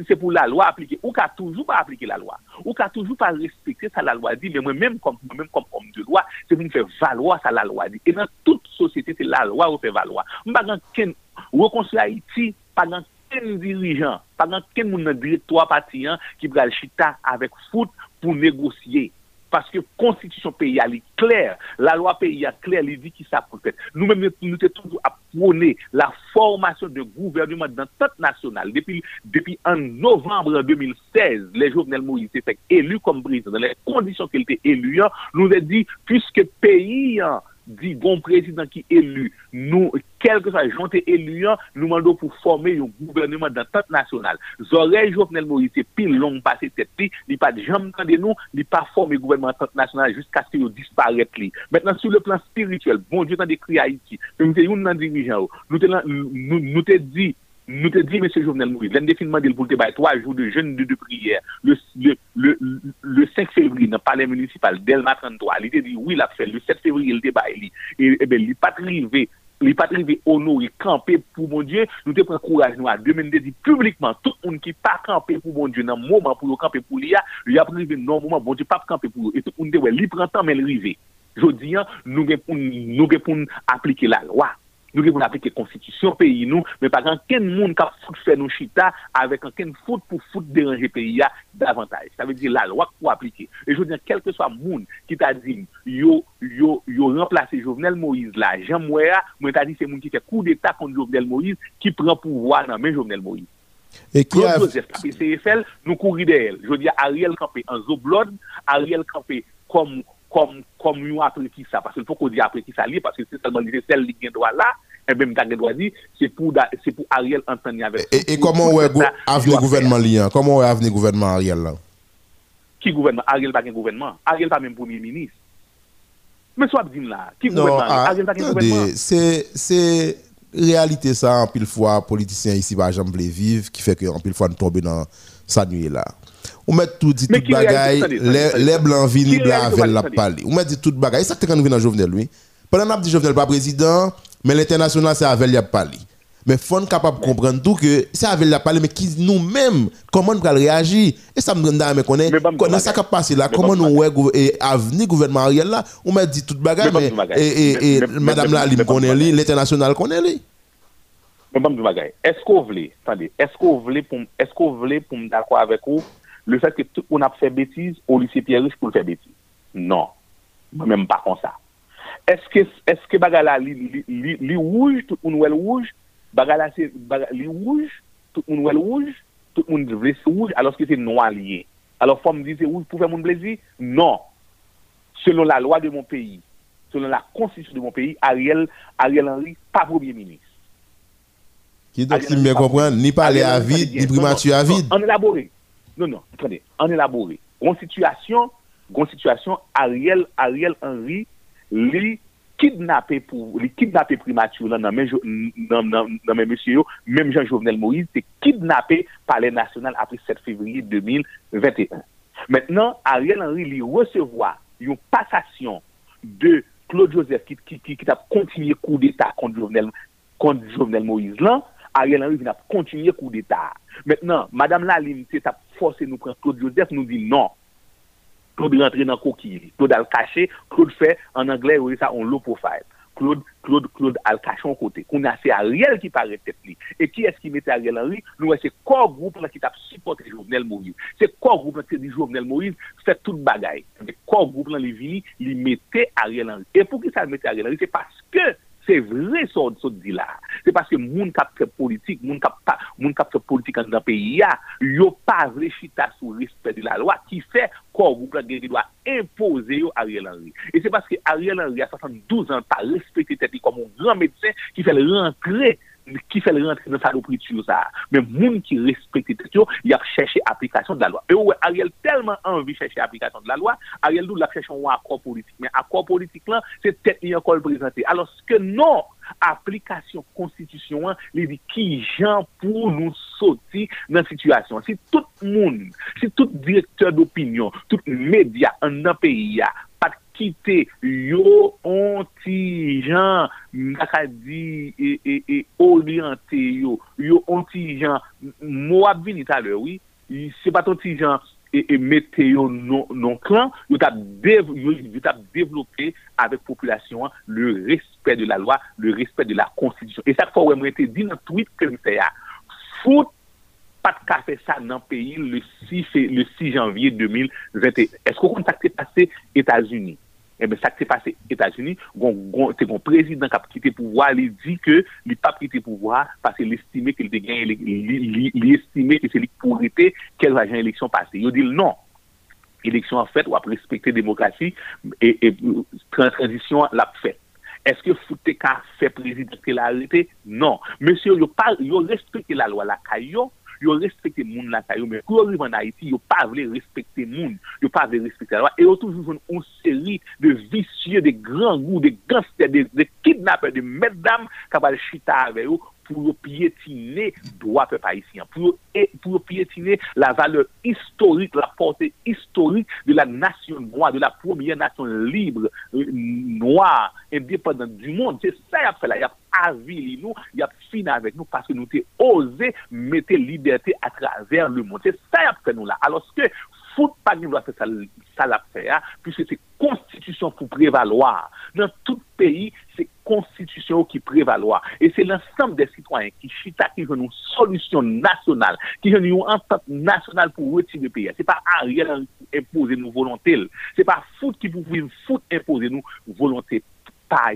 c'est pour la loi appliquer. Ou qu'a toujours pas appliquer la loi. Ou qu'a toujours pas respecter ça la loi dit. Mais moi-même, comme, moi-même, comme homme de loi, c'est pour me faire valoir ça la loi dit. Et dans toute société, c'est la loi ou fait valoir. M'a pas ken, reconstruire Haïti, pas dans ken dirigeant, pas dans ken moun nan directoire parti, qui pral chita avec foot pour négocier. Parce que la constitution pays est claire, la loi est claire, elle dit qui ça peut être. Nous-mêmes, nous sommes toujours à prôner la formation de gouvernement dans toute nationale. Depuis, en novembre 2016, les Jovenel Moïse étaient élus comme président. Dans les conditions qu'il était élu, nous avons dit, puisque pays dit bon président qui est élu, nous, quel que soit gens élu, nous demandons pour former un gouvernement d'entente nationale. Zoré Jovenel Moïse, pile long passé tête, il pas de jamais de nous, il pas formé gouvernement d'entente nationale jusqu'à ce qu'il disparaisse. Maintenant, sur le plan spirituel, bon Dieu t'a décrit Haïti, nous sommes dirigeants, nous nous te dit nous te dit, M. Jovenel Moïse, l'indéfiniment de pour débat, trois jours de jeûne de, de prière, le, le, le, le 5 février, dans le palais municipal, Delma 33, il te dit, oui, l'a fait, le 7 février, il débat, il, et, et bien, il n'est pas arrivé, il pas arrivé honoré, campé pour mon Dieu, nous te prenons courage, nous, à demander, dit publiquement, tout le monde qui pas campé pour mon Dieu, dans le moment pour le camper pour l'IA, il a privé, non, moment, bon Dieu, pas campé pour et tout le monde, ouais, il prend temps, mais il arrivé. Je dis, nous, nous, nous, nous, appliquer la loi. Nou gen pou n'aplike konstitusyon peyi nou, men pa gen ken moun ka foute fè nou chita, avek an ken foute pou foute deranje peyi ya davantaj. Sa ve di la lwa pou aplike. E jwou diyan, kelke swa moun ki ta di, yo remplase Jovenel Moïse la, jen mwea, mwen ta di se moun ki fè kou d'Etat kont Jovenel Moïse, ki pren pou wwa nan men Jovenel Moïse. E ki av... Nou kou ride el. Jwou diyan, Ariel Kampé an zo blod, Ariel Kampé kom yon ki sa, parce l pou kou di apre ki sa li, parce se salman li se sel li gen doa la, et même dit, c'est pour, c'est pour Ariel Anthony avec. Et, et comment est avenir gouvernement lien Comment est avenir gouvernement Ariel là? Qui gouvernement Ariel pas un gouvernement. Ariel pas même premier ministre. Mais soit dit là, qui gouvernement ah, Ariel pas gouvernement. C'est c'est réalité ça en pile fois politiciens ici par exemple les vivre qui fait que en pile fois nous tomber dans sa nuit là. On met tout dit tout bagaille, les, blancs viennent blancs avec la parler. On met dit tout bagaille, ça que quand venons dans Jovenel lui. Pendant qu'on dit Jovenel pas président, mais l'international, c'est avec lui parler. Mais il faut être capable de comprendre tout que c'est avec lui parler, mais qui nous-mêmes, comment nous allons réagir? Et ça me donne à me connaître. Dans ce qui passé là, comment nous voyons avenir gouvernement Ariel là, on m'a dit toute bagarre, mais et, madame là, elle connaît lui, l'international connaît lui. Est-ce qu'on voulait, attendez, est-ce qu'on voulait pour, est-ce qu'on voulait pour me d'accord avec vous, le fait que tout le monde a fait bêtise au lycée Pierre pour le faire bêtise? Non. Même pas comme ça. Est-ce que bagala li rouge, tout le monde rouge, bagala li rouge, tout le monde rouge, tout le monde veut rouge, alors que c'est noir lié. Alors, faut me dire rouge pour faire mon plaisir? Non. Selon la loi de mon pays, selon la constitution de mon pays, Ariel, Ariel Henry, pas premier ministre. Qui donc, si bien comprendre, ni parler à vide, ni primature à vide. En élaboré. Non, non, attendez, en élaboré. En situation, en situation, Ariel, Ariel Henry, li kidnappé pour, li kidnappé dans, dans mes messieurs, même Jean-Jovenel Moïse, c'est kidnappé par les nationales après 7 février 2021. Maintenant, Ariel Henry lui recevoir une passation de Claude Joseph qui, qui, qui, qui a continué coup d'État contre Jovenel, Moïse là, Ariel Henry vient continuer coup d'État. Maintenant, Madame Lalim, c'est a forcé nous prendre Claude Joseph, nous dit non. Claude rentre dans coquille. Claude a caché. Claude fait, en anglais, oui, ça, on low profile. Claude, Claude, Claude a le caché en côté. On a c'est Ariel qui paraît tête Et qui est-ce qui mettait Ariel Henry? Nous, c'est corps groupe là qui t'a supporté Jovenel Moïse. C'est corps groupe qui dit Jovenel Moïse fait toute bagaille. Mais corps groupe là, les vignes, il mettait Ariel Henry. Et pour qui ça mettait Ariel Henry? C'est parce que se vre son sot di la. Se paske moun kapte politik, moun kapte politik an dan peyi ya, yo pa vre chita sou rispe di la lwa ki fe kon wou plan gen di lwa impose yo Ariel Henry. E se paske Ariel Henry a 72 an pa respekte teti kon moun gran medisen ki fel rentre qui fait le rentrer dans sa nourriture, ça. Mais monde qui respecte cette question, il a cherché application de la loi. Et ouais, Ariel tellement envie de chercher application de la loi, Ariel nous l'a cherché un accord politique. Mais accord politique là, c'est tête ni encore présenté. Alors que non, application constitution, il dit qui gens pour nous sortir dans la situation. Si tout le monde, si tout directeur d'opinion, tout média en un pays, kite yo ontijan nakadi e, e, e oryante yo, yo ontijan mwap vini talwe, oui, se pat ontijan e, e mette yo non, non klan, yo tap dev, devlope avek populasyon le respet de la lwa, le respet de la konstidisyon. E sak fwa wè mwete di nan tweet kwen se ya, foute pat ka fe sa nan peyi le 6, le 6 janvye 2021. Esko kontakte pase Etats-Unis? ebe sa ki te pase Etats-Unis, te kon prezident kap ki te pouvoi, li di ke li pap ki te pouvoi, pase li estime ke li te gen, li estime ke se li pou rete, kel vajan eleksyon pase. Yo dil non. Eleksyon an fèt, wap respekte demokrasi, e transisyon l ap fèt. Eske foute ka fè prezident ke la rete? Non. Monsye, yo respekte la lwa la kayo, yo respekte moun la kayo, men kou yo rive an Haiti, yo pa vle respekte moun, yo pa vle respekte la loi, e yo toujou joun on seri de visye, de gran gou, de gangster, de, de kidnapper, de meddam, kabal chita ave yo, pour piétiner droit peuple haïtien, pour, pour piétiner la valeur historique, la portée historique de la nation noire, de la première nation libre, euh, noire, indépendante du monde. C'est ça qu'il fait là. Il a avili nous, il a fini avec nous parce que nous avons osé mettre liberté à travers le monde. C'est ça qu'il fait nous là. Alors que foot pas doit faire ça, ça l'a fait, puisque c'est constitution pour prévaloir. Dans tout pays, c'est constitution qui prévaloir. Et c'est l'ensemble des citoyens qui chita qui veulent une solution nationale, qui veulent une entente nationale pour retirer le pays. C'est pas Ariel qui imposer nos volontés. C'est pas foot qui pouvait foot imposer nos volontés. Pas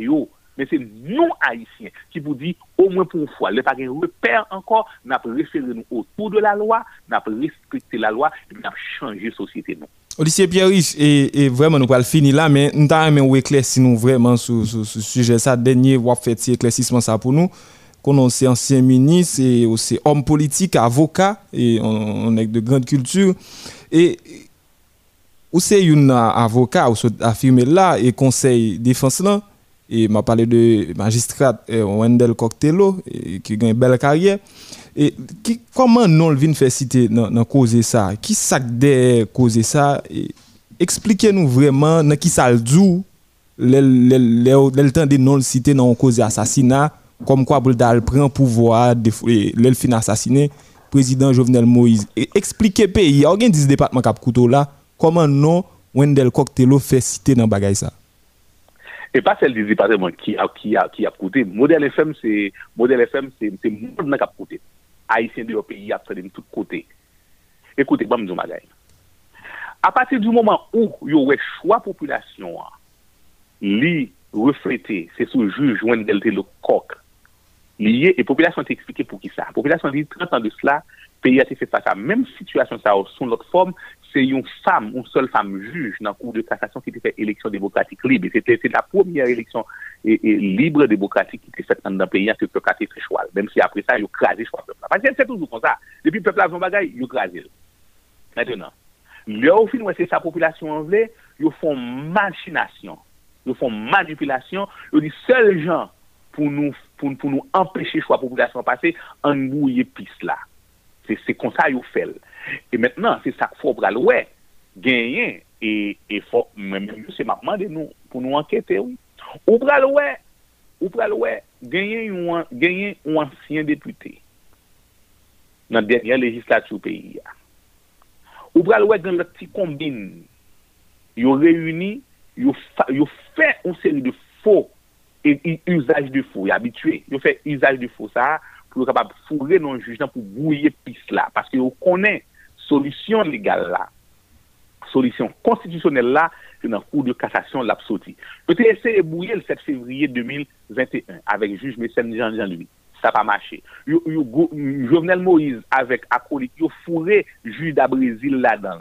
men se nou haisyen ki pou di, ou mwen pou fwa, le pa gen reper ankor, nap refere nou otou de la lwa, nap restrikte la lwa, nap chanje sosyete nou. Odisye Pieris, e vremen nou pral fini la, men nou ta remen ou eklesi nou vremen sou suje sa, denye wap feti eklesisman sa pou nou, konon se ansyen minis, e ou se om politik, avoka, e on ek de grand kultur, e... Ou se yon avoka ou se afirme la e konsey defanse lan, et m'a parlé de magistrat eh, Wendell Coctello qui a une belle carrière. Et comment non vient faire citer dans causer ça? Qui ça de causer ça? Expliquez-nous vraiment qui ça le dit le le temps de non le citer dans cause assassinat comme quoi Boldal prend pouvoir le fin assassiner président Jovenel Moïse. Expliquez pays organise département cap couteau là. Comment non Wendell Coctello fait citer dans bagay ça? E pa sel dizi patrimoine ki ap koute, model FM se moun nan kap koute. Haitien de yo peyi ap sade m tout kote. Ekoute, ba m djou magay. A pati du mouman ou yo wè chwa populasyon li reflete, se sou juj jwen delte lo kok, liye, e populasyon te eksplike pou ki sa. Populasyon li 30 an de sla, peyi a te fè fasa. Mèm situasyon sa ou son lot form, c'est une femme, une seule femme juge dans le cours de cassation qui était fait élection démocratique libre. C'était la première élection et, libre démocratique qui était faite dans le pays que le peuple a fait choix. Même si après ça, il a crasé choix peuple. Parce que c'est toujours comme ça. Depuis le peuple a fait bagage, il a crasé. Maintenant, là, final, c'est sa population en ils font machination, ils font manipulation, ils disent seuls gens pour nous, pour, pour nous empêcher choix population passer, en bouiller piste là. Se konsa yo fel. E mentenan, se sak fo pral we, genyen, e fo, mwen mwen mwen se mapman de nou, pou nou anketè ou. Ou pral we, ou pral we, genyen ou ansyen deputè. Nan denyen legislatou peyi ya. Ou pral we gen lak ti kombin. Yo reuni, yo fe ou seri de fo, e usaj de fo, yo abitue, yo fe usaj de fo sa a, ça pour capable fourrer non juge nan pour brouiller piste là parce que yo connaît solution légale là solution constitutionnelle là, c'est dans cours de cassation l'absouti. Peut-être essayer de brouiller le 7 février 2021 avec juge Mécène Jean Jean-Louis. Ça n'a pas marché. Jovenel Moïse avec acolyte, yo fourré juge d'Abrésil là-dedans.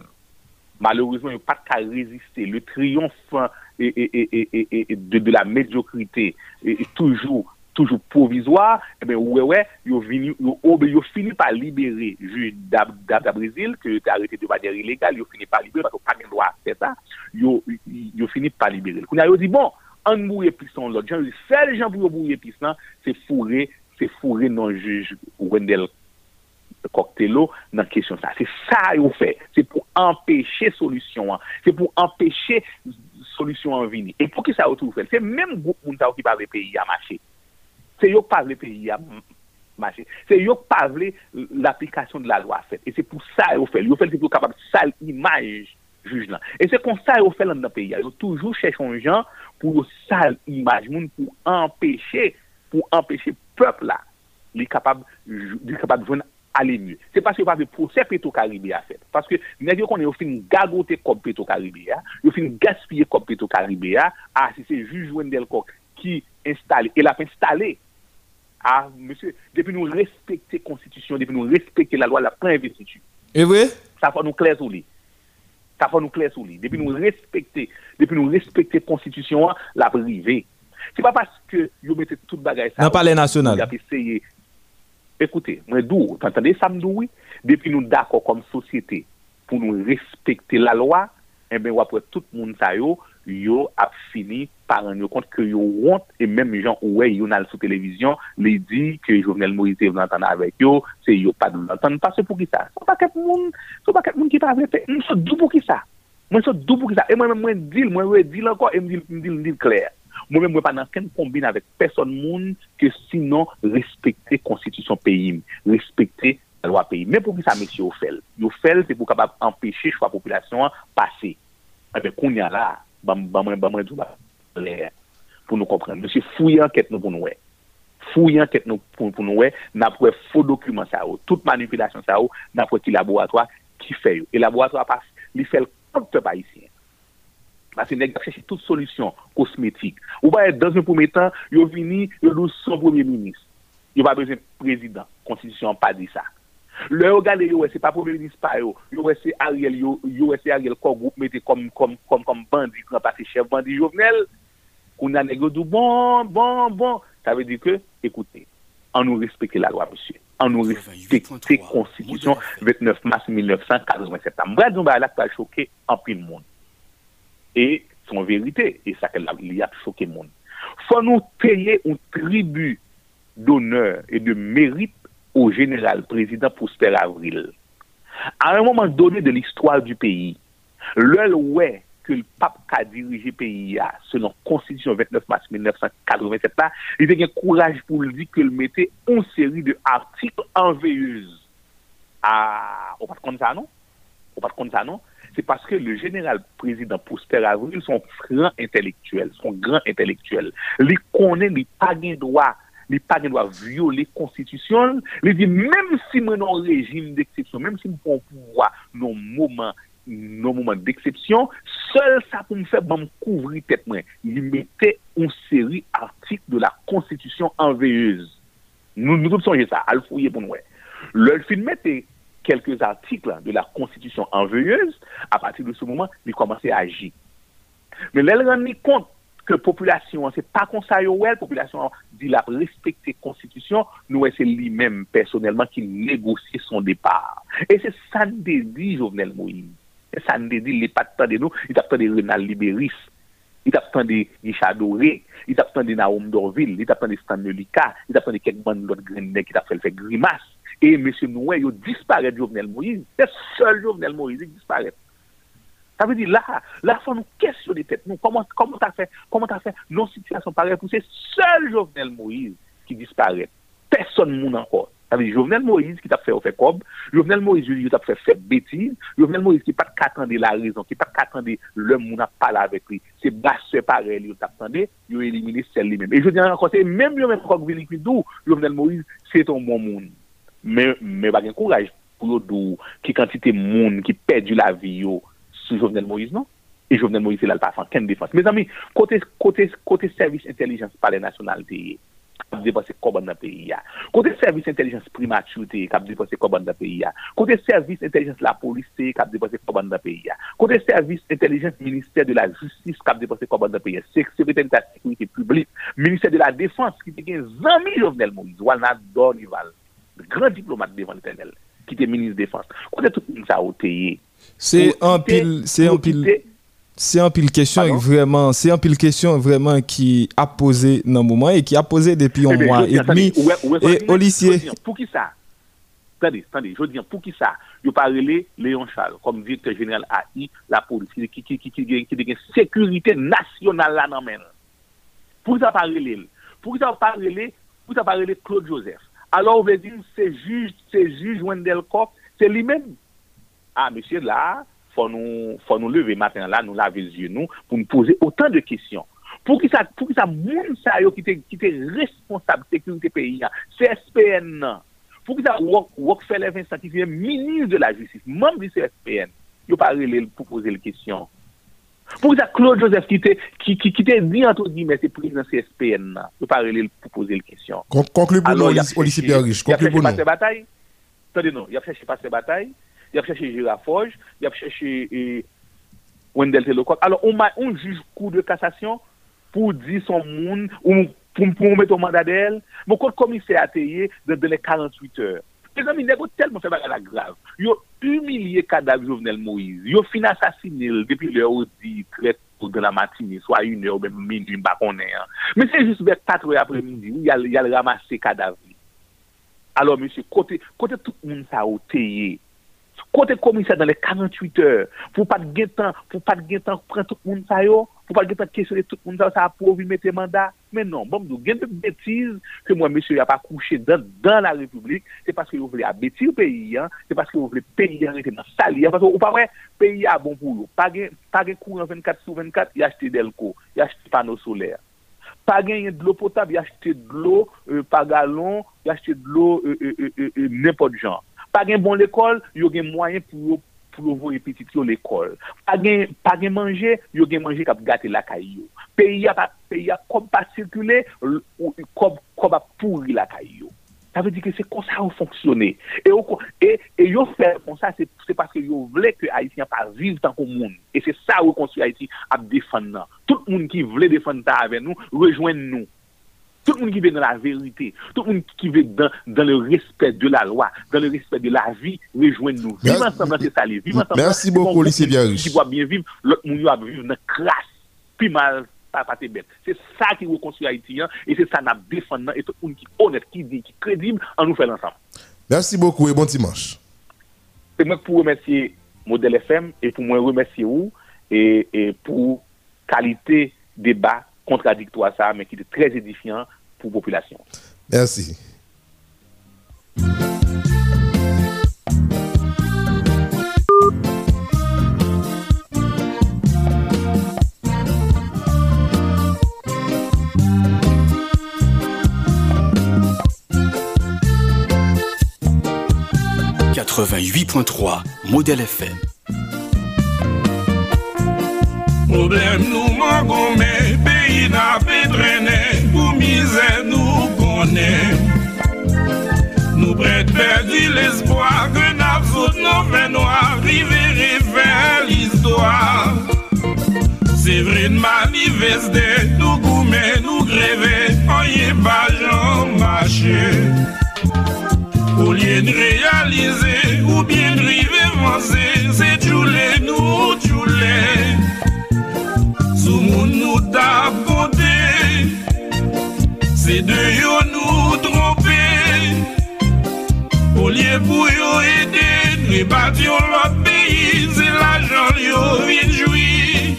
Malheureusement, il n'a pas de cas résister. Le triomphe hein, de, la médiocrité est, est toujours provisoire, eh ben ouais ouais, yo vini yo, oh, ben, yo fini par libérer juge d'Ab- d'Ab- d'Abrésil que était arrêté de manière illégale, yo fini par libérer parce que pas de droit faire ça. Yo yo fini par libérer. Kounya yo dit bon, an bouye piston l'autre. Dit seul gens pour bouyer piston, c'est fourré, c'est fourré non juge Wendell Coctello dans question ça. C'est ça qu'ils fait. C'est pour empêcher solution. hein. C'est pour empêcher solution en venir. Et pour qui ça a tout fait? C'est même groupe moun yo qui parle pays à marcher. C'est eux qui parlent pays à. C'est eux qui l'application de la loi faite. Et c'est pour ça qu'ils fait. Ils fait pour capable sale image juge là. Et c'est comme ça qu'ils fait dans le pays. Ils toujours cherchent un gens pour sale image pour empêcher pour empêcher peuple là li capable li capable de aller mieux. C'est parce que pas de procès Petro-Caribé à faire. Parce que nèg yo connaît yo fin gagoter comme Petro-Caribé a, yo fin gaspiller comme Petro-Caribé a, ah si c'est juge Wendell Coq qui installe et l'a fait ah monsieur depuis nous respecter constitution, depuis nous respecter la loi la plein investiture. Et vrai? Ça faut nous clair sur lui. Ça faut nous clair sur lui. Depuis nous respecter, depuis nous respecter constitution la privée. C'est pas parce que yo mettez toute bagaille ça. Dans le palais national. Vous avez essayé Écoutez, moi, d'où, t'entendez ça, oui? Depuis nous d'accord comme société pour nous respecter la loi, eh bien, après tout le monde, ça, yo, yo ap fini par an yo kont ke yo want, e menm jan ouwe yo nan sou televizyon, li di ke Jovenel Moïse vle antan avèk yo, se yo pa vle antan, pa se pou ki sa. Sou pa ket moun, sou pa ket moun ki pa vle pe, mwen sou dou pou ki sa. Mwen sou dou pou ki sa. E mwen mwen dil, mwen mwen dil anko, e mwen dil, mwen dil kler. Mwen mwen mwen pa nan ken kombine avèk person moun ke sinon respekte konstitusyon peyim, respekte lwa peyim. Men pou ki sa mwen si yo fel. Yo fel se pou kabab empèche chwa populasyon pase. Ebe koun ya la, Bamwen Djouba pou nou kompren. Mwen se fouye anket nou pou nou we. Fouye anket nou pou, pou nou we, nan pou we fo dokumen sa ou. Tout manipulasyon sa ou, nan pou we ki laboratoi ki fe yo. E laboratoi pas li fel kante pa isi. Asi neg a chèche tout solusyon kosmetik. Ou ba e dans yon poumè tan, yo vini, yo nou son premier ministre. Yo ba prezen prezident. Konstitusyon pa di sa. Le yo gade yo, c'est pas premier ministre pas yo. Yo ouais, c'est Ariel, yo, yo ouais, c'est Ariel comme groupe mette comme comme comme comme bandit, quand passé chef bandit Jovenel. Qu'on a nèg yo dou bon bon bon, ça veut dire que écoutez, on nous respecte la loi monsieur. On nous respecte constitution 29 mars 1987. Moi, disons, bah, là, ça a choqué en pile de monde et son vérité. Et ça qu'elle a, il a choqué le monde. faut nous payer un tribut d'honneur et de mérite au général président Prosper Avril. À un moment donné de l'histoire du pays, le ouais que le pape a dirigé le pays a, selon Constitution 29 mars 1987, là, il avait un courage pour le dire qu'il mettait une série d'articles enveilleuses. Ah, on pas de ça, non? On pas de ça, non? c'est parce que le général président Prosper Avril son grand intellectuel, son grand intellectuel. Il connaît, il pas de droit, il pas de violer la constitution. Même si moi non régime d'exception, même si je prends pouvoir nos moments, d'exception, seul ça pour me faire couvrir tête. Il mettait une série d'articles de la constitution enveilleuse. Nous, nous tous songez ça, à le fouiller pour nous. Le film mettait quelques articles de la Constitution enveilleuse, à partir de ce moment, il commençait à agir. Mais là, il rend compte que population, c'est pas comme ça, yo, ouais, population dit la respecter constitution, nous, c'est lui-même, personnellement, qui négocie son départ. Et c'est ça nous dit Jovenel Moïse. Et ça nous dit, il n'est pas de nous, il est de Renal Libéris, il est de Richard Doré, il est de Naoum Dorville, il est de Stan Melika, il est de quelques bandes d'autres Grenade qui t'a fait faire grimace. Et M. Noué, il disparaît Jovenel Moïse. C'est seul Jovenel Moïse qui disparaît. Ça veut dire, là, là, il faut nous questionner tête. Nous, comment, comment t'as fait, comment t'as fait, nos situations pareilles, c'est seul Jovenel Moïse qui disparaît. Personne moun encore. Ça veut dire, Jovenel Moïse qui t'a fait, au fait comme, Jovenel Moïse, qui t'a fait fait bêtise, Jovenel Moïse qui pas qu'attendre la raison, qui pas qu'attendre le moun a parlé avec lui. C'est basse pareil, il t'attendait, il a éliminé celle lui-même. Et je dis encore, c'est même lui-même, quand Jovenel Moïse, c'est un bon moun. Mais, mais, pas bah, courage pour l'eau qui quantité moun, qui perdu la vie, yo, sous Jovenel Moïse, non? Et Jovenel Moïse, il a pas fait défense. Mes amis, côté, côté, côté service intelligence par les nationalités, kap depose koban nan peyi ya. Kote servis intelligence primaturite, kap depose koban nan peyi ya. Kote servis intelligence la poliste, kap depose koban nan peyi ya. Kote servis intelligence ministère de la justice, kap depose koban nan peyi ya. Seksualité de la sécurité publique, ministère de la défense, ki te gen zami Jovenel Moïse, Walnad Dornival, grand diplomate devant l'éternel, ki te ministre de défense. Kote tout sa oteye, C'est un pile, c'est un pile, c'est un pile question vraiment, c'est un pile question vraiment qui a posé dans le moment et qui a posé depuis un mois et demi. Et lycée. Pour qui ça? Attendez, attendez, je veux dire, pour qui ça? Je parle Léon Charles, comme directeur général AI, la police, qui, qui, qui, qui, qui, qui, qui sécurité nationale là dans Pour ça parler, pour ça parler, pour ça parler Claude Joseph. alor ve di se juj, se juj Wendell Kopp, se li men. A, ah, mesye la, fò nou, nou leve matin la, nou lave zye nou, pou nou pose otan de kisyon. Pou ki sa, pou ki sa moun sa yo ki te, ki te responsable sekurite peyi ya, CSPN nan, pou ki sa Rockefeller Vincent, ki se menis de la justif, membre di CSPN, yo pare le pou pose le kisyon. Pour ça, Claude Joseph, qui était, qui, qui, qui était dit, entre guillemets, c'est président CSPN, yo pas relé pour poser les questions. Conclue pour nous, au lycée Pierre Riche, conclue pour nous. Il a cherché bataille. Attendez, non, il a cherché passer bataille il a cherché Girafouge, il a cherché eh, Wendell Telokok. Alors, on, on juge coup de cassation pour dire son monde, ou pour, pour mettre au mandat d'elle. Mon code commissaire a payé de les 48 heures. E zami, nego telman fè bagay la grav. Yo humiliye kadav Jovenel Moïse. Yo fin asasinil depi lè ou di kret ou de la matini, swa yun ou mè mè mè mba konè. Men se jist bè patre apre midi ou yal ramase kadav. Alors, mè se kote tout moun sa ou teye Côté commissaire dans les 48 heures, pour pas de temps, pour pas de temps prendre tout le monde ça yo, pour pas de temps questionner tout le monde ça, ça pour mettre mandat. Mais non, bon, nous gain de bêtises que moi, monsieur, a pas couché dans, dans la République, c'est parce que vous voulez abattre le pays, hein, c'est parce que vous voulez payer dans sali, parce que vous pas vrai, pays a bon pour vous. Pas de courant 24 sur 24, il a acheté Delco, il a acheté panneaux solaires. Pas de l'eau potable, il acheté de l'eau euh, par gallon, il acheté de l'eau euh, euh, euh, n'importe genre. Pa gen bon l'ekol, yo gen mwayen pou yo vou repitit yo l'ekol. Pa gen manje, yo gen manje kap gate lakay yo. Peyi a kom pa sirkule, kom pa pouri lakay yo. Ta ve di ke se kon sa ou fonksyone. E yo fè kon sa, se paske yo vle ke Haitien pa vive tan kon moun. E se sa ou konsu Haiti ap defan nan. Tout moun ki vle defan ta ave nou, rejoen nou. Tout le monde qui veut dans la vérité, tout le monde qui veut dans, dans le respect de la loi, dans le respect de la vie, rejoignez-nous. Vivre ensemble, c'est ça. Vivre ensemble. Merci beaucoup, Lycée Biarriche. Qui doit bien vivre, l'autre monde va vivre dans classe, puis mal, pas pas bête. C'est ça qui reconstruit Haïti, hein, et c'est ça n'a défendant, et tout le monde qui est honnête, qui dit, qui est crédible, en nous fait ensemble. Merci beaucoup et bon dimanche. C'est moi pour remercier Modèle FM et pour moi remercier vous et, et pour qualité débat contradictoire ça, mais qui est très édifiant pour la population. Merci. « 88.3 Modèle FM Problem nou man peyi mize nou konen. Nou bret perdi l'espoi Ke nap sot nou ven noa Rive rive l'histoire. Se vre n'maniveste Nou koume nou greve Oye pa jan mache Ou liye n'realize Ou bien n'rive vanse Se tchoule nou tchoule Sou moun nou tap konta Se de yo nou trompe. Ou liye pou yo ede Ne bat yo lot peyi Se la jan yo vinjoui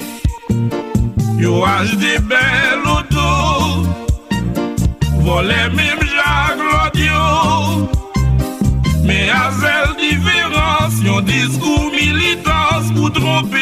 Yo aj de bel oto Vole mem jak lot yo Me a zel diferans Yon diskou militans pou trompe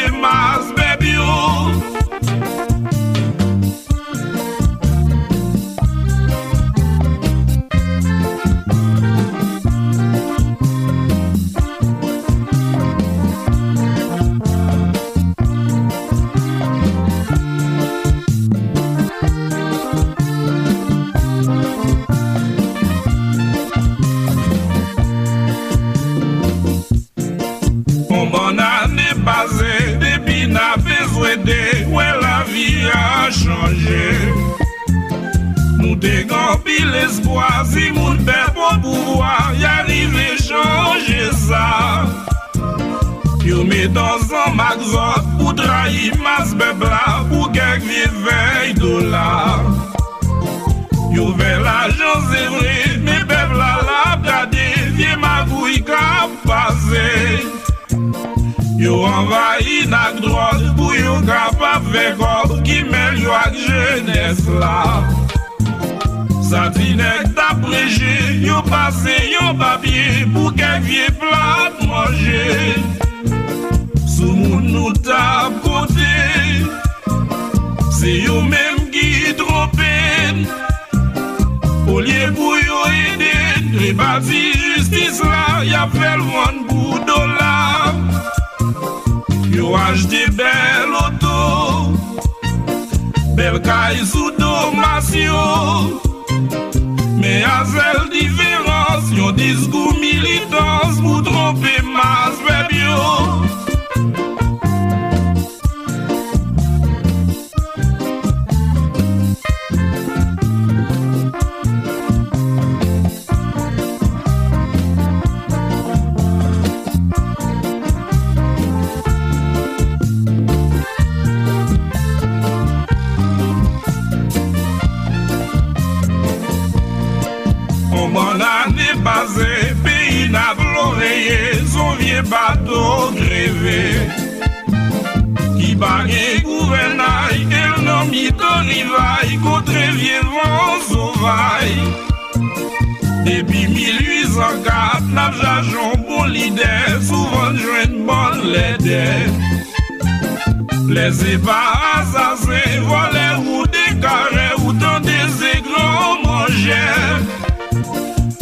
Les eva asasen vole ou dekare ou tan de zeglon manje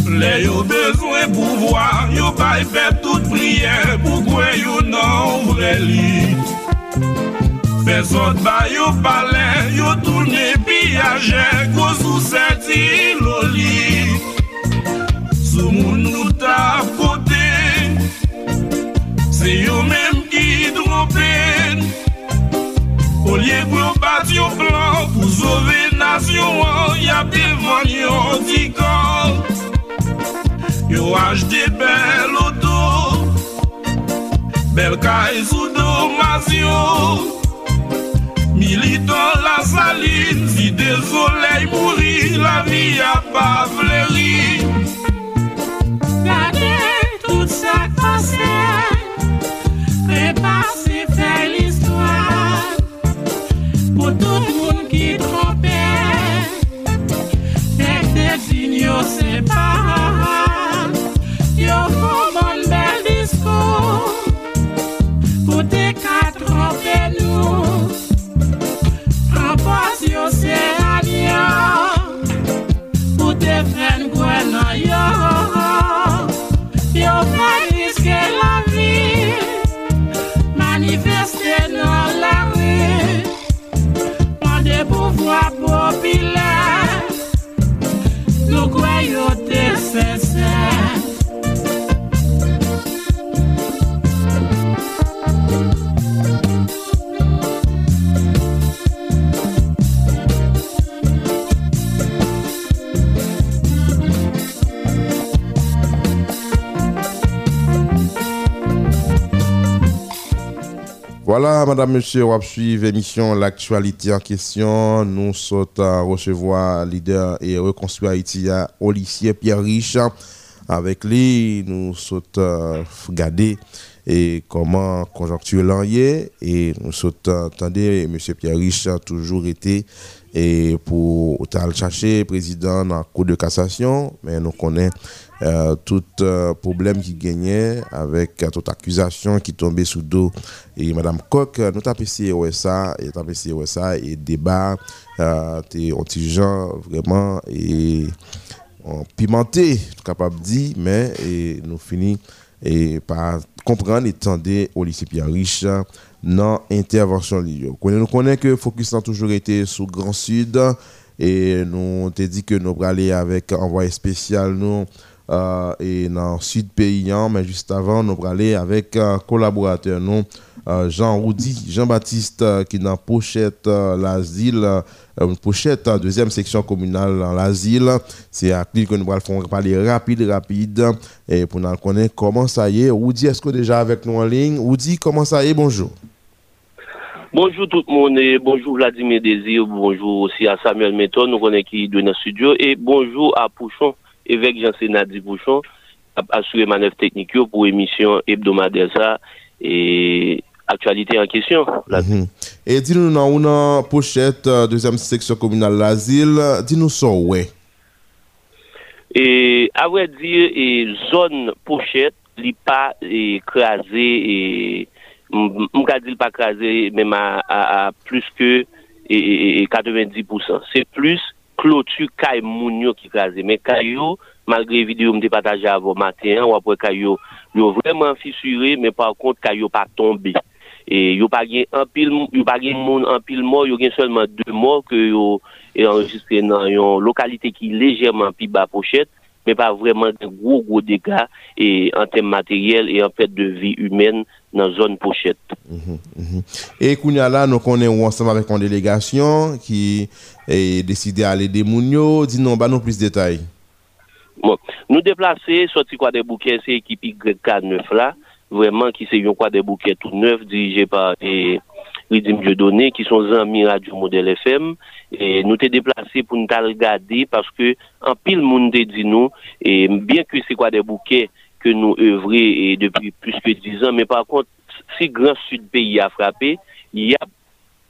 Le yo bezwen pouvoir, yo bay fe tout priye pou kwen yo nan vre li Fe sot bay yo pale, yo toune piyaje kwa sou seti loli Sou moun nou ta kote, se yo men Ye pou pati yon plan Pou sove nasyon an Ya devan yon dikan Yo ajde bel oto Bel kaj sou domasyon Militon la saline Si de soley mouri La vi a pa fleri Gade tout sa kose Prepa se feli pou tout moun ki trompe Tek de zin yo se pa Voilà, madame, monsieur, on va suivre l'émission L'actualité en question. Nous sommes à recevoir leader et reconstruire Haïti à Olivier Pierre Riche. Avec lui, nous sommes euh, regarder et comment conjoncture l'enlier et nous sommes attendez monsieur Pierre Riche a toujours été et pour chercher président dans la cour de cassation mais nous connaissons euh, tout euh, problème qui gagnait avec euh, toute accusation qui tombait sous dos et madame Coq nous avons essayé ça et avons essayé ça et débat euh, gens vraiment et pimenté capable dire mais nous finissons et par comprendre et tendre au lycée Pierre Riche dans l'intervention. Nous connaissons que Focus a toujours été sous Grand Sud et nous te dit que nous allons aller avec envoyé spécial nous euh, et dans Sud Paysan, mais juste avant, nous allons aller avec un collaborateur nous euh, Jean Roudy, Jean-Baptiste, euh, qui est dans Pochette, euh, l'asile, Pochette, deuxième section communale dans l'asile. C'est à lui que nous allons parler rapide, rapide, et pour nous connaître comment ça y est. Roudy, est-ce que déjà avec nous en ligne? Roudy, comment ça y est? Bonjour. Bonjour tout le monde bonjour Vladimir Désir, bonjour aussi à Samuel Méton, nous connaissons qui est dans le studio, et bonjour à Pouchon, evèk Jansen Nadi Bouchon ap asure manev teknik yo pou emisyon hebdomadèl sa e aktualite an kesyon. Mhm. E di nou nan ou nan pochet 2e euh, seksyon komunal l'azil, di nou son wè? E avè di zon pochet li pa krasè mga di li pa krasè mèm a plus ke 90%. Se plus clôture kay mounio qui écrasé. Mais kayo, malgré vidéo me partagé avant matin, ou après kayo, yo vraiment fissuré, mais par contre kayo pas tombé. Et yo pas gen un pile yo pas gen moun un pile mort, yo gen seulement deux morts que yo enregistré dans une localité qui légèrement plus bas pochette, mais pas vraiment de gros gros dégâts et en termes matériels et en fait de vie humaine dans la zone pochette. Mhm, mhm. Et Kounia là, nous connaissons ensemble avec une délégation qui est décidé d'aller des Mounio. Dis-nous, bah, nous plus de détails. Bon, nous déplacer, sorti quoi des bouquets, c'est l'équipe YK9 là vraiment qui c'est quoi des bouquets tout neufs dirigés par et Ridim Dieudonné qui sont amis Radio Modèle FM et nous t'es déplacé pour nous regarder parce que en pile monde dit nous. Et bien que c'est quoi des bouquets que nous œuvrons depuis plus que dix ans mais par contre si grand sud pays a frappé il y a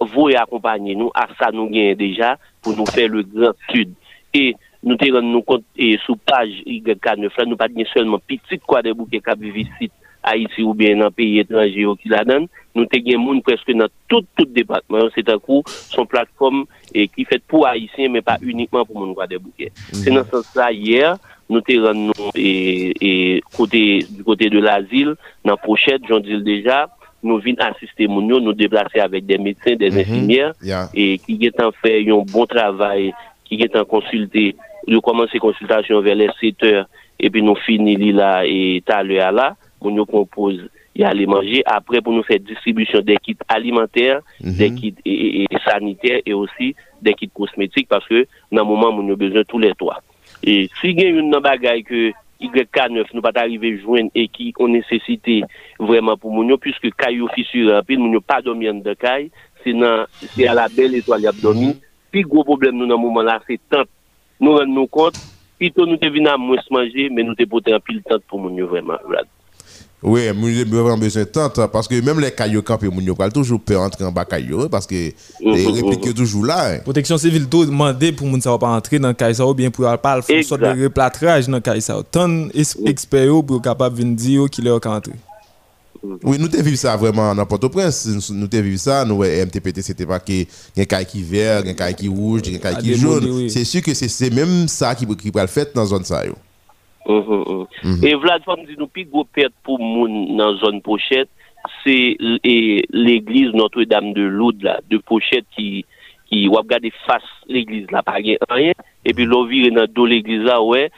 vous accompagner nous. À ça nous gagnons déjà pour nous faire le grand sud. Et nous te nous compte et sous page YK9 nous pas seulement petit quoi des bouquets qui visite Haïti ou bien nan peyi etranje yo ki la dan, nou te gen moun preske nan tout tout debatman, se ta kou son platform eh, ki fet pou Haïtien men pa unikman pou moun gwa debouke. Mm. Se nan sens la, yer, nou te ren nou eh, eh, kote, du kote de l'azil, nan pochet, joun dil deja, nou vin asiste moun yo, nou deplase avèk de medsen, de infimier, mm -hmm. yeah. e ki getan fè yon bon travay, ki getan konsulte, yo komanse konsultasyon vè lè 7 or, epi nou fini li la, e talè a la, moun yo kompoz ya li manje. Apre pou nou fè distribusyon mhm. de kit alimenter, mm -hmm. de kit e, e, e, saniter, e osi de kit kosmetik, paske nan mouman moun yo bezon tou lè toa. E si gen yon nan bagay ke YK9 nou pat arrive jwen e ki on nesesite vreman pou moun yo, pwiske kay yo fisur apil, moun yo pa domyen de kay, se nan, se a la bel etoali abdomi, mm -hmm. pi gwo problem nou nan mouman la, se tant nou ren nou kont, Pito nou te vina mwes manje, men nou te pote an pil tant pou moun yo vreman. Oui, nous avons vraiment besoin de temps parce que même les cailloux campés, nous avons toujours peur d'entrer en bas cailloux parce que les répliques sont toujours là. hein. Protection civile tout demandé pour moun sa pas entrer dans Kaisa ou bien pour pas faire une sorte de replâtrage dans Kaisa. Tant es- experts yo pour capable venir dire qu'il est entrer. Oui, nous avons vu ça vraiment dans Port-au-Prince. Nous avons vu ça. Nous, MTPT, c'était pas que y a un caille qui vert, un caille qui rouge, un caille qui jaune. C'est sûr que c'est même ça qui qui va le faire dans la zone Mm -hmm. Mm -hmm. E vlad fam di nou pi go pet pou moun nan zon pochet Se e, l'eglise notre dame de loud la De pochet ki, ki wap gade fas l'eglise la pa gen anyen E pi lo vire nan do l'eglise la we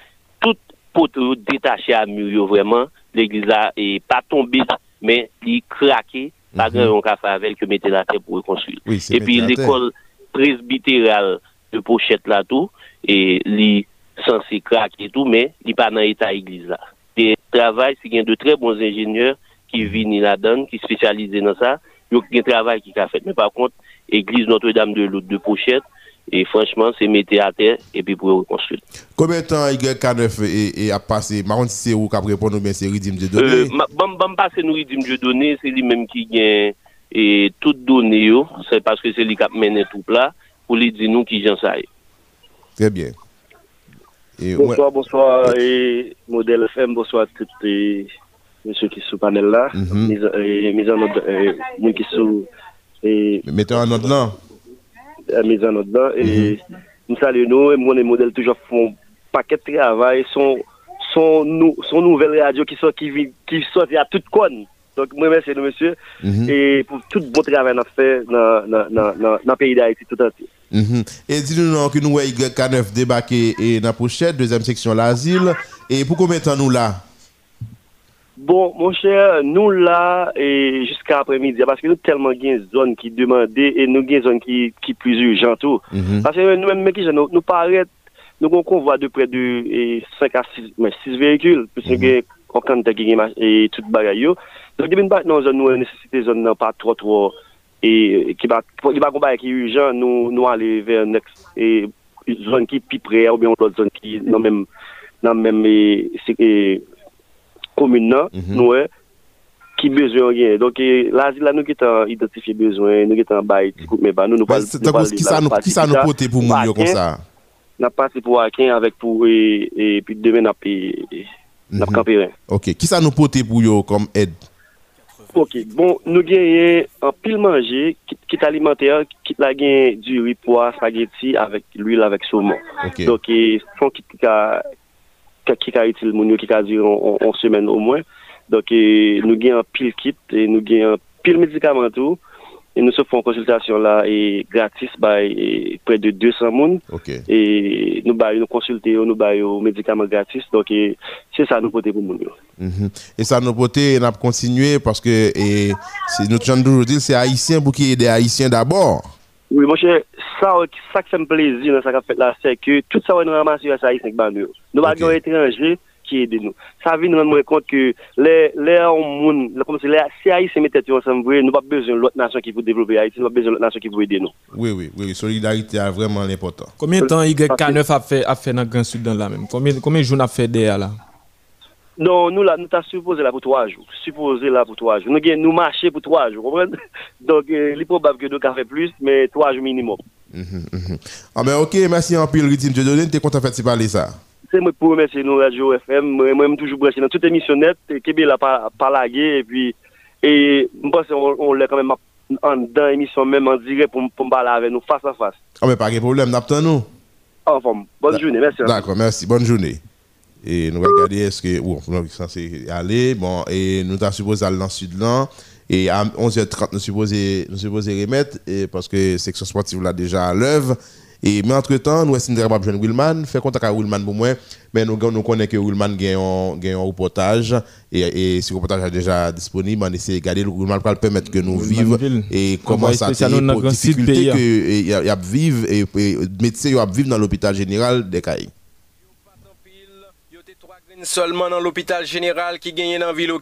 Tout pote yo detache a mur yo vreman L'eglise la e pa tombe Men li krake Pa gen yon ka favel ke mette la te pou rekonsul oui, E pi l'ekol presbiteral de pochet la tou E li krake censé craquer et tout, mais il pas dans l'état église là. Et travail, c'est qu'il y a de très bons ingénieurs qui viennent là-dedans, qui spécialisent dans ça, yo gen travay ki ka fet. Men par kont, Eglise Notre-Dame de Lourdes de Pochette, et franchement, c'est mettre à terre et puis pour reconstruire. Combien de temps YK9 et, et a passé? Marron, si c'est où qui a répondu ou bien c'est Ridim de données Euh, Bon, bon, pas c'est nous Ridim de données, c'est lui-même qui gagne et toutes données, c'est parce que c'est lui qui a mené tout là, pour lui dire nous qui j'en sais. Très bien. Et, Bonsoir, bonsoir, et modèle FM, bonsoir à tous les monsieur qui sont au panel là, Mhm. mis, et, mis en nous qui sont et, Mettez en ordre là. euh, mis en ordre là, et Mhm. nous saluons nous, et moi les modèles toujours font paquet de travail, sont, sont, nou, sont nouvelles radios qui sont, qui, qui sortent à toute conne. Donc, moi, merci nous, monsieur, Mhm. et pour tout bon travail qu'on a fait dans le pays d'Haïti tout entier. Mhm. Et dis-nous que nous voyons YK9 débarquer et dans la pochette, deuxième section l'asile. Et pour combien de temps nous là? Bon, mon cher, nous là, et jusqu'à après-midi, parce que nous tellement une zone qui demandait et nous une zone qui, qui plus urgente tout. Mhm. Parce que nous-mêmes, nous, nous paraît, nous avons un convoi de près de eh, 5 à 6, mais 6 véhicules, nous avons aucun de qui et tout bagaille. Donc, depuis dans zone, nous, nécessité zone pas trop, trop, E ki ba gomba e ki yu jan nou, nou ale ver nek e, zon ki pi pre ou bien ou zon ki nan menm nan menm e, e komune nan mm -hmm. nou e ki bezwen gen. Donk e, la zil la nou ki tan identifiye bezwen, nou ki tan bay ti kouk me ba. Nou nou pal ki sa nou pote pou moun yo kon sa? Nap pase pou aken avek pou e, e pi demen nap e nap mhm. kaperen. Ok, ki sa nou pote pou yo kom ed? Ok, bon, nou genyen an pil manje, kit, kit alimenter, kit la genyen du ripwa, spaghetti, avèk l'huil, avèk soumon. Ok. Donc, e, son kit ki ka itil moun yo, ki ka dir an semen ou mwen. Donc, e, nou genyen an pil kit, e, nou genyen an pil medikamentou, et nous se font consultation là, et gratis, by eh, près de 200 moun. Ok. Et nous baillons, nous consulter, nous baillons médicaments gratis. Donc, c'est ça nous porter pour yo. Mhm. Et ça nous pote, on a continué parce que et, notre genre d'aujourd'hui, c'est haïtien pour qui aider haïtiens d'abord. Oui, mon cher, ça, ça qui fait me plaisir dans fait là, c'est que tout ça, sur ça, c'est que nous. Nous avons un étranger qui aide nous. Ça veut nous rendre compte que les, les, comme c'est les, si Haïti mettent ensemble, nous n'avons pas besoin de l'autre nation qui veut développer Haïti, nous n'avons pas besoin de l'autre nation qui veut aider nous. Oui, oui, oui. Solidarité est vraiment important. Combien de temps YK9 a fait, a fait dans le Grand Sud dans là même? Combien, combien de jours a fait derrière là? Non, nous là, nous t'as supposé là pour trois jours. Supposé là pour trois jours. Nous, nous marcher pour trois jours, comprenez? Donc, euh, il est probable que nous avons fait plus, mais trois jours minimum. Mhm, mhm. Ah ben ok, merci en pile, Ritim Dieudonné, t'es content de faire parler ça. C'est moi pour remercier nous, Radio FM. Moi, moi, toujours branché dans toute émission net, et Kébé l'a pas, pas lagué, et puis, et, je pense qu'on on l'a quand même en dans l'émission même en direct pour, pour me parler avec nous face à face. Ah ben pas de problème, n'attends nous. En forme. Bonne journée, merci. D'accord, merci. Bonne journée. Et nous allons regarder est-ce que. Bon, nous sommes censés aller. Bon, et nous sommes supposés aller dans le sud là. Et à 11h30, nous supposés, nous remettre. Et parce que section sportive là déjà à l'œuvre. Et, mais entre-temps, nous sommes capable de joindre Willman. Faire contact avec Willman pour moi. Mais nous, nous connaissons que Willman gagne un, reportage. Et, et ce reportage est déjà disponible. On essaie de regarder. Willman va permettre que nous vivions. Et comment ça spécial été dans pour grand sud difficulté pays, hein. que y a, a vivre et, et médecin y a vivre dans l'hôpital général des Cailles. Seulement dans l'hôpital général qui gagne dans ville.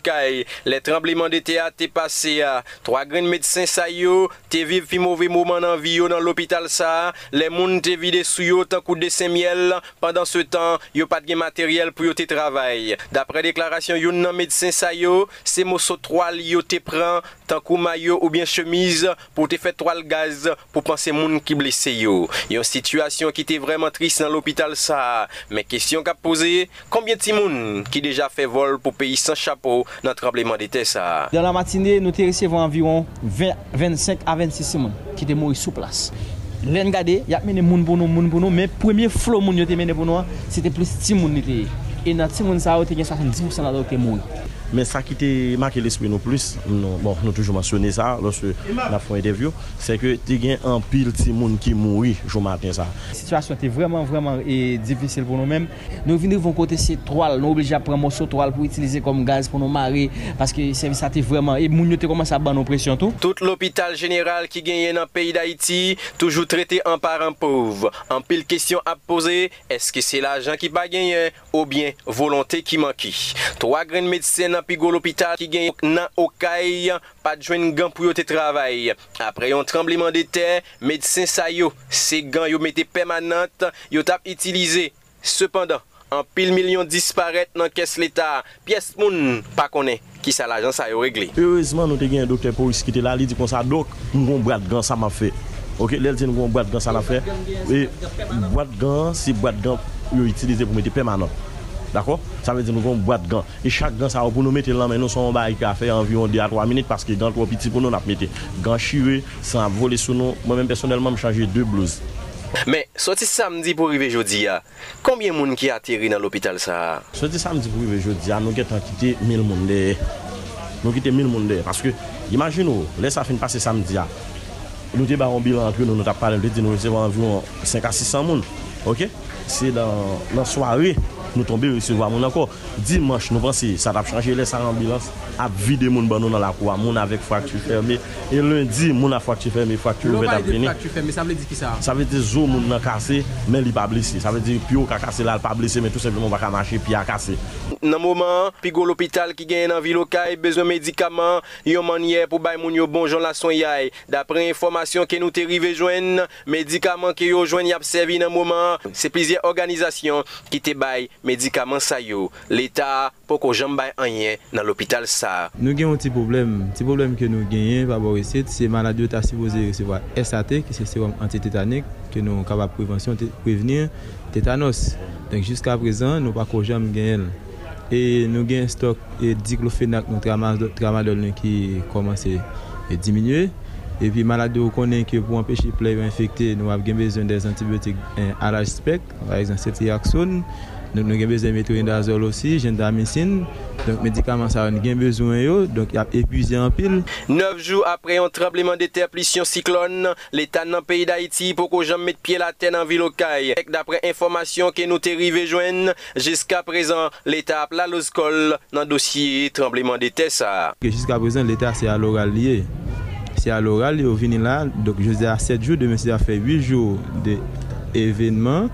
Les tremblements de terre t'es passé à trois grands médecins ça yo, t'es vivre fi mauvais moment dans vie dans l'hôpital ça. Les moun t'es vidé sous yo tant coup de miel pendant ce temps, yo pas de matériel pour yo te travail. D'après déclaration yon nan médecin ça yo, c'est mosso toile yo te prend tankou mayo ou bien chemise pou te fet toal gaz pou panse moun ki blese yo. Yon situasyon ki te vreman tris nan l'opital sa. Men kesyon kap pose, konbyen ti moun ki deja fe vol pou peyi san chapo nan trembleman de te sa. Dan la matine nou te resevo anviron 25 a 26 moun ki te mori sou plas. Len gade, yap mene moun bono, moun bono, men premye flow moun yo te mene bono, se te plus ti moun nete. E nan ti moun sa yo te gen 70% la do te moun. Men sa ki te make l'esprit nou plus, non, bon, nou toujou mansyone sa, lòs la fon interview, se ke te gen an pil ti moun ki mouri jou maten sa. Situasyon te vreman vreman e difisil pou nou men. Nou vini von kote se toal, nou oblija pren monsyo toal pou itilize kom gaz pou nou mare, paske servisa te vreman, e moun yo te komanse a ban nou presyon tou. Tout l'hôpital general ki genye nan peyi d'Haïti, toujou trete an par an pouv. An pil kestyon ap pose, eske se l'ajan ki pa genye, ou bien volonté ki manki. Troa gren medisyen nan pigou l'hôpital ki gen nan okay pa jwen gan pou yo te travay. Apre yon trembleman de ter, medsen sa yo, se gan yo mette permanent, yo tap itilize. Sependan, an pil milyon disparet nan kes l'Etat, piyes moun pa konen ki sa l'ajan sa yo regle. Heurezman nou te gen yon doktor ki te la li di kon sa dok, nou kon brad gan sa ma fe. Ok, lèl ti nou kon brad gan sa la fe. E brad gan, si brad gan yo itilize pou mette permanent. D'akor? Sa vè di nou kon boat gan. E chak gan sa wè pou nou mette lan men nou son ba yi ka fè anvion 2 a 3 minit paske gan tro piti pou nou nap mette. Gan chire, san ap vole sou nou. Mwen men personelman m chanje 2 blouz. Men, soti samdi pou rive jodi ya, ah, kombien moun ki atiri nan l'opital sa? Soti samdi pou rive jodi ya, nou get an kite 1000 moun de. Nou kite 1000 moun de. Paske, imagine ou, lè sa fin pase samdi ya. Nou te baron bilan antre nou nou tap pale, nou te di nou resevan anvion 5 a 600 moun. Ok? Se dan, nan soare, nou tombe recevo a moun anko. Dimanche nou panse, sa tap chanje lè sa ambilans, ap vide moun ban nou nan la kwa, moun avèk fraktu ferme, e lundi moun a fraktu ferme, fraktu ouve tap vini. Fraktu ferme, sa vle di ki sa? Sa vle di zo moun nan kase, men li pa blese. Sa vle di pyo ka kase la, l pa blese, men tout sepleman baka mache, pi a kase. Nan mouman, pi go l'opital ki gen nan vi lokay, bezon medikaman, yon manye pou bay moun yo bonjon la son yay. Dapre informasyon ke nou te rive jwen, medikaman ke yo jwen yap servi nan mouman, se plizye organizasyon ki te bay. medikaman sa yo, l'Etat pou poko jambay anyen nan l'opital sa. Nou gen yon ti problem, ti problem ke nou genyen pa bo resit, se maladyo ta sipoze resewa SAT, ki se serum antitetanik, ke nou kapap prevensyon te prevenir tetanos. Donk jiska prezan nou pa ko jamb genyen. E nou gen stok e diklofenak nou tramadol nou ki komanse e diminye. E pi malade ou konen ki pou anpeche ple yo infekte nou ap gen bezon des antibiotik an eh, alaj spek, par exemple setiaxone. Donc, nous avons besoin de métronidazole aussi, gentamicine. Donc, médicaments, ça, nous avons besoin d'eux. Donc, il a épuisé en pile. Neuf jours après un tremblement de terre plus un cyclone, l'État dans le pays d'Haïti pour que j'en mette pied la terre en ville Okaï. D'après information que nous t'arrivés joindre, jusqu'à présent, l'État a plat l'oscol dans le dossier tremblement de terre. Jusqu'à présent, l'État c'est à l'oral lié. C'est à l'oral, ils sont venus là. Donc, je dis à 7 jours, demain, c'est à faire 8 jours d'événements.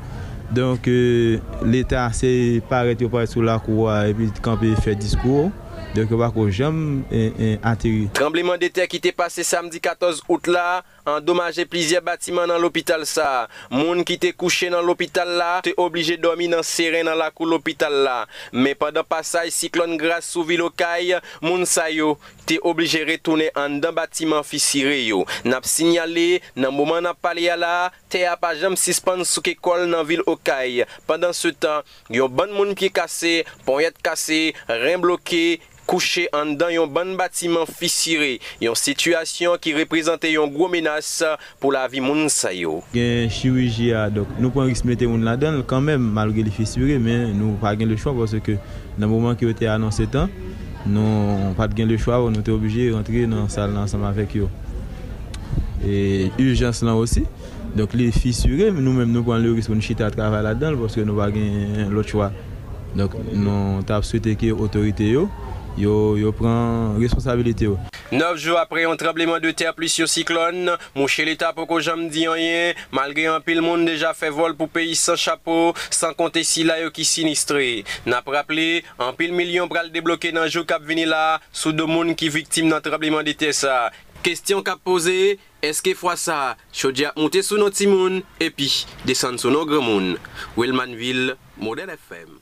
Donk euh, l'Etat se paret yo paret sou la kouwa epi euh, kanpe fè diskou. Donk yo bako jom ateri. Euh, Trembleman de ter ki te pase samdi 14 out la, endomaje plizye batiman nan l'opital sa. Moun ki te kouche nan l'opital la, te oblije domi nan seren nan lakou l'opital la. Me padan pasaj siklon gras sou vilokay, moun sa yo te oblije retoune an dan batiman fisire yo. Nap sinyale, nan mouman nap pale ya la, te apajam sispan souke kol nan vil okay. Padan se tan, yon ban moun ki kase, pon yat kase, ren bloke, kouche an dan yon ban batiman fisire. Yon situasyon ki reprezente yon gwo mena menas pou la vi moun sayo. Gen chirurji a, dok, nou pon riks mette moun la den, kanmen malge li fisure, men nou pa gen le chwa, pwase ke nan mouman ki yo te anonsen tan, nou pat gen le chwa, nou te obije rentre nan sal nan saman vek yo. E urjans lan osi, donk li fisure, nou menm nou pon le riks pou nou chita travay la den, pwase ke nou pa gen lot chwa. Donk nou tap swete ki otorite yo, yo, yo pren responsabilite yo. 9 jou apre yon trembleman de ter plis yo siklon, mouche l'Etat pou ko jam di anyen, malgre yon pil moun deja fe vol pou peyi san chapo, san konte si la yo ki sinistre. Nap rappele, an pil milyon pral debloke nan jou kap vini la, sou do moun ki viktim nan trembleman de ter sa. Kestyon kap pose, eske fwa sa, chodja monte sou nou timoun, epi, desan sou nou gremoun. Wilmanville, Model FM.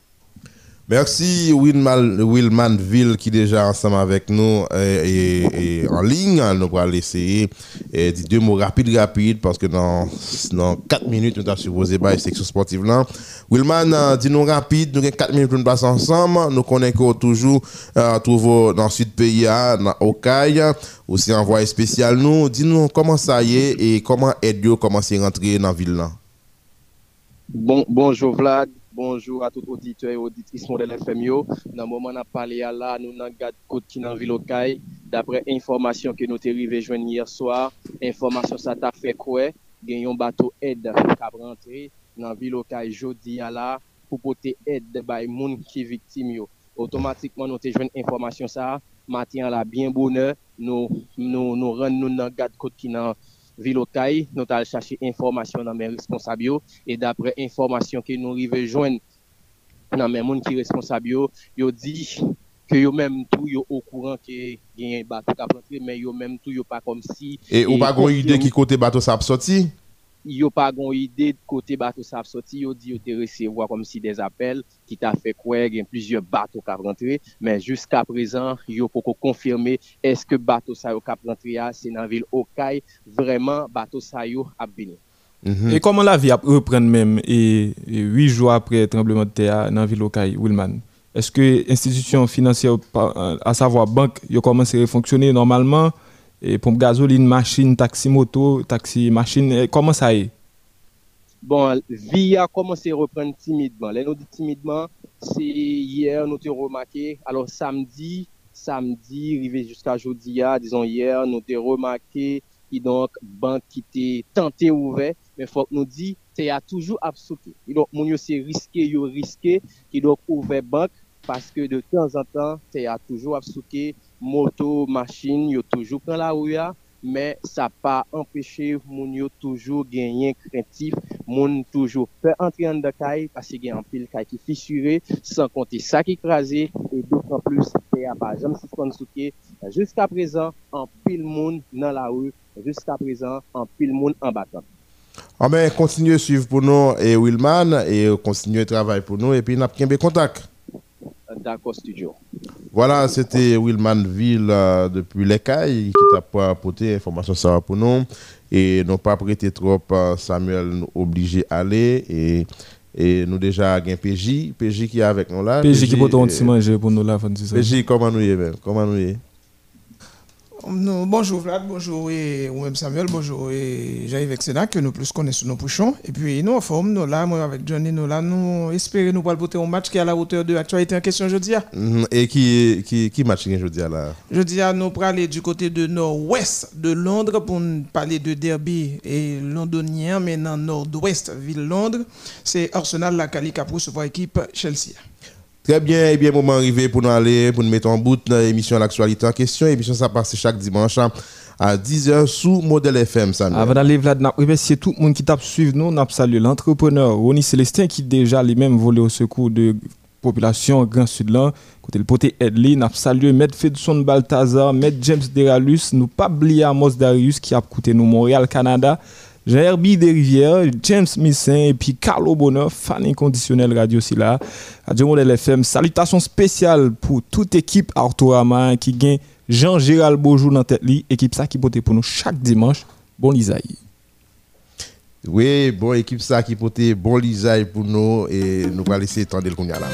Merci Willmanville qui est déjà ensemble avec nous et, et, en ligne. Nous allons essayer et deux mots rapides, rapides, parce que dans, dans 4 minutes, nous avons supposé la section sportive là. Willman, dis-nous rapide, nous avons 4 minutes pour nous passer ensemble. Nous connaissons toujours euh, trouver dans le sud pays, dans Okaï, aussi envoyé spécial nous. Dis-nous comment ça y est et comment aide commencer à rentrer dans la ville là. Bon, bonjour Vlad. Bonjou a tout auditwe et auditrice model FM yo. Nan mouman ap pale ya la, nou nan gade kote ki nan vilokay. Dapre informasyon ke nou te rive jwen nyer soar, informasyon sa ta fe kwe, gen yon bato ed kab rentre nan vilokay jodi ya la pou pote ed bay moun ki viktim yo. Otomatikman nou te jwen informasyon sa, mati an la bien bonne, nou, nou, nou ren nou nan gade kote ki nan vilokay. Nous allons chercher information dans mes responsables et d'après information que nous arrivons joindre dans mes qui responsables, yo dit que yo même tout yo au courant que y a un bateau qui a rentré mais yo même tout yo pas comme si Et ou pas gon idée qui côté bateau ça sorti yo pas gon idée de côté bateau ça sorti yo dit yo te recevoir comme si des appels qui t'a fait croire qu'il y a plusieurs bateaux qui rentré mais jusqu'à présent yo pas confirmer est-ce que bateau ça yo rentré Okaï vraiment bateau ça yo a venu Et comment la vie a même et, et huit jours après le tremblement de terre dans ville locale, Wilman? Est-ce que institutions financières, à savoir banque, ont commencé à fonctionner normalement? Et pompe gasoline, machine, taxi moto, taxi machine, comment ça est? Bon, vie a commencé à reprendre timidement. Là, nous dit timidement, c'est hier, nous avons remarqué. Alors, samedi, samedi, arrivé jusqu'à jeudi, disons hier, nous avons remarqué qui donc, banque qui était tenté ouvert, mais faut que nous dit, c'est a toujours absouté. Et donc, mon c'est risqué, yo risqué, qui donc ouvert banque, parce que de temps en temps, c'est a toujours absouté, moto, machine, yo toujours prend la rue, mais ça pas empêché moun yo toujours gagner craintif moun toujours fait entrer en de caille parce qu'il y a un pile caille qui fissuré sans compter ça qui écrasé et d'autant plus à pas jamais suspendre jusqu'à présent en pile moun dans la rue jusqu'à présent en pile moun en battant. Ah ben, continuez à suivre pour nous et Willman et continuez à travailler pour nous et puis nous avons contact. d'accord studio Voilà, c'était Willman Ville euh, depuis les Cailles qui t'a pas apporté information ça pour nous et nous pas prêté trop euh, Samuel nous obligé à aller et et nous déjà avons PJ, PJ qui est avec nous là. PJ qui peut un euh, manger pour nous là. PJ comment nous y est même? Comment nous y est? Bonjour Vlad, bonjour et ou même Samuel, bonjour et Jean-Yves Sénat que nous plus connaissons nos pouchons. Et puis nous en forme, nous là, moi avec Johnny, nous là, nous espérons nous pour un match qui est à la hauteur de l'actualité en question jeudi. Mhm. Et qui qui qui match aujourd'hui là? Jeudi, nous pour aller du côté de nord-ouest de Londres pour parler de derby et londonien, mais dans nord-ouest ville Londres, c'est Arsenal la Cali a pour équipe Chelsea. Très bien, et bien, moment arrivé pour nous aller, pour nous mettre en bout dans l'émission L'actualité en question. Émission, ça passe chaque dimanche à 10h sous Modèle FM. Avant d'aller, Vlad, n'a remercié tout le monde qui t'a suivi nous. N'a salué l'entrepreneur Ronnie Célestin qui déjà lui-même volé au secours de population Grand Sud là. Côté le poté Edley, n'a salué Maître Fedson Balthazar, Maître James Deralus, nous pas oublier Amos Darius qui a coûté nous Montréal, Canada. Jean-Herbie Desrivières, James Missin et puis Carlo Bonheur, fan inconditionnel Radio Silla. Radio Modèle FM, salutations spéciales pour toute équipe Artorama qui gagne Jean-Gérald Beaujour dans tête équipe ça qui vote pour nous chaque dimanche. Bon Lisaï. Oui, bon équipe ça qui portait bon lisaï pour nous et nous allons laisser tendre le là.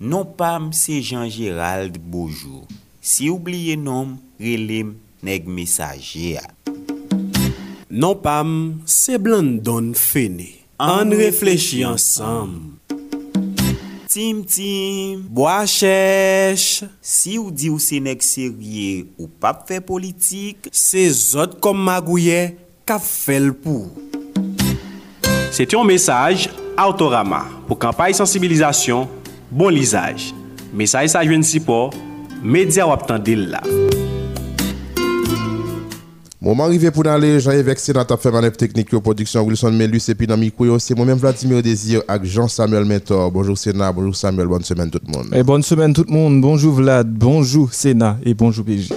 Non pam se Jean-Gérald Beaujour. Si oubliye nom, relem neg mesaje a. Non pam, se blan don fene. An reflechi ansam. Tim tim, bo a chèche. Si ou di ou se neg serye ou pap fe politik, se zot kom magouye kap fel pou. Se ti yon mesaj, Autorama, pou kampay sensibilizasyon, bon lizaj. Mesaj sa jwen si po, média ou là. Moment arrivé pour nous aller, Jean-Yves Excellent a fait manœuvre technique de production Wilson Melus et puis dans micro, c'est moi-même Vladimir Désir avec Jean-Samuel Mentor. Bonjour Sénat, bonjour Samuel, bonne semaine tout le monde. Et bonne semaine tout le monde. Bonjour Vlad, bonjour Sénat et bonjour PJ.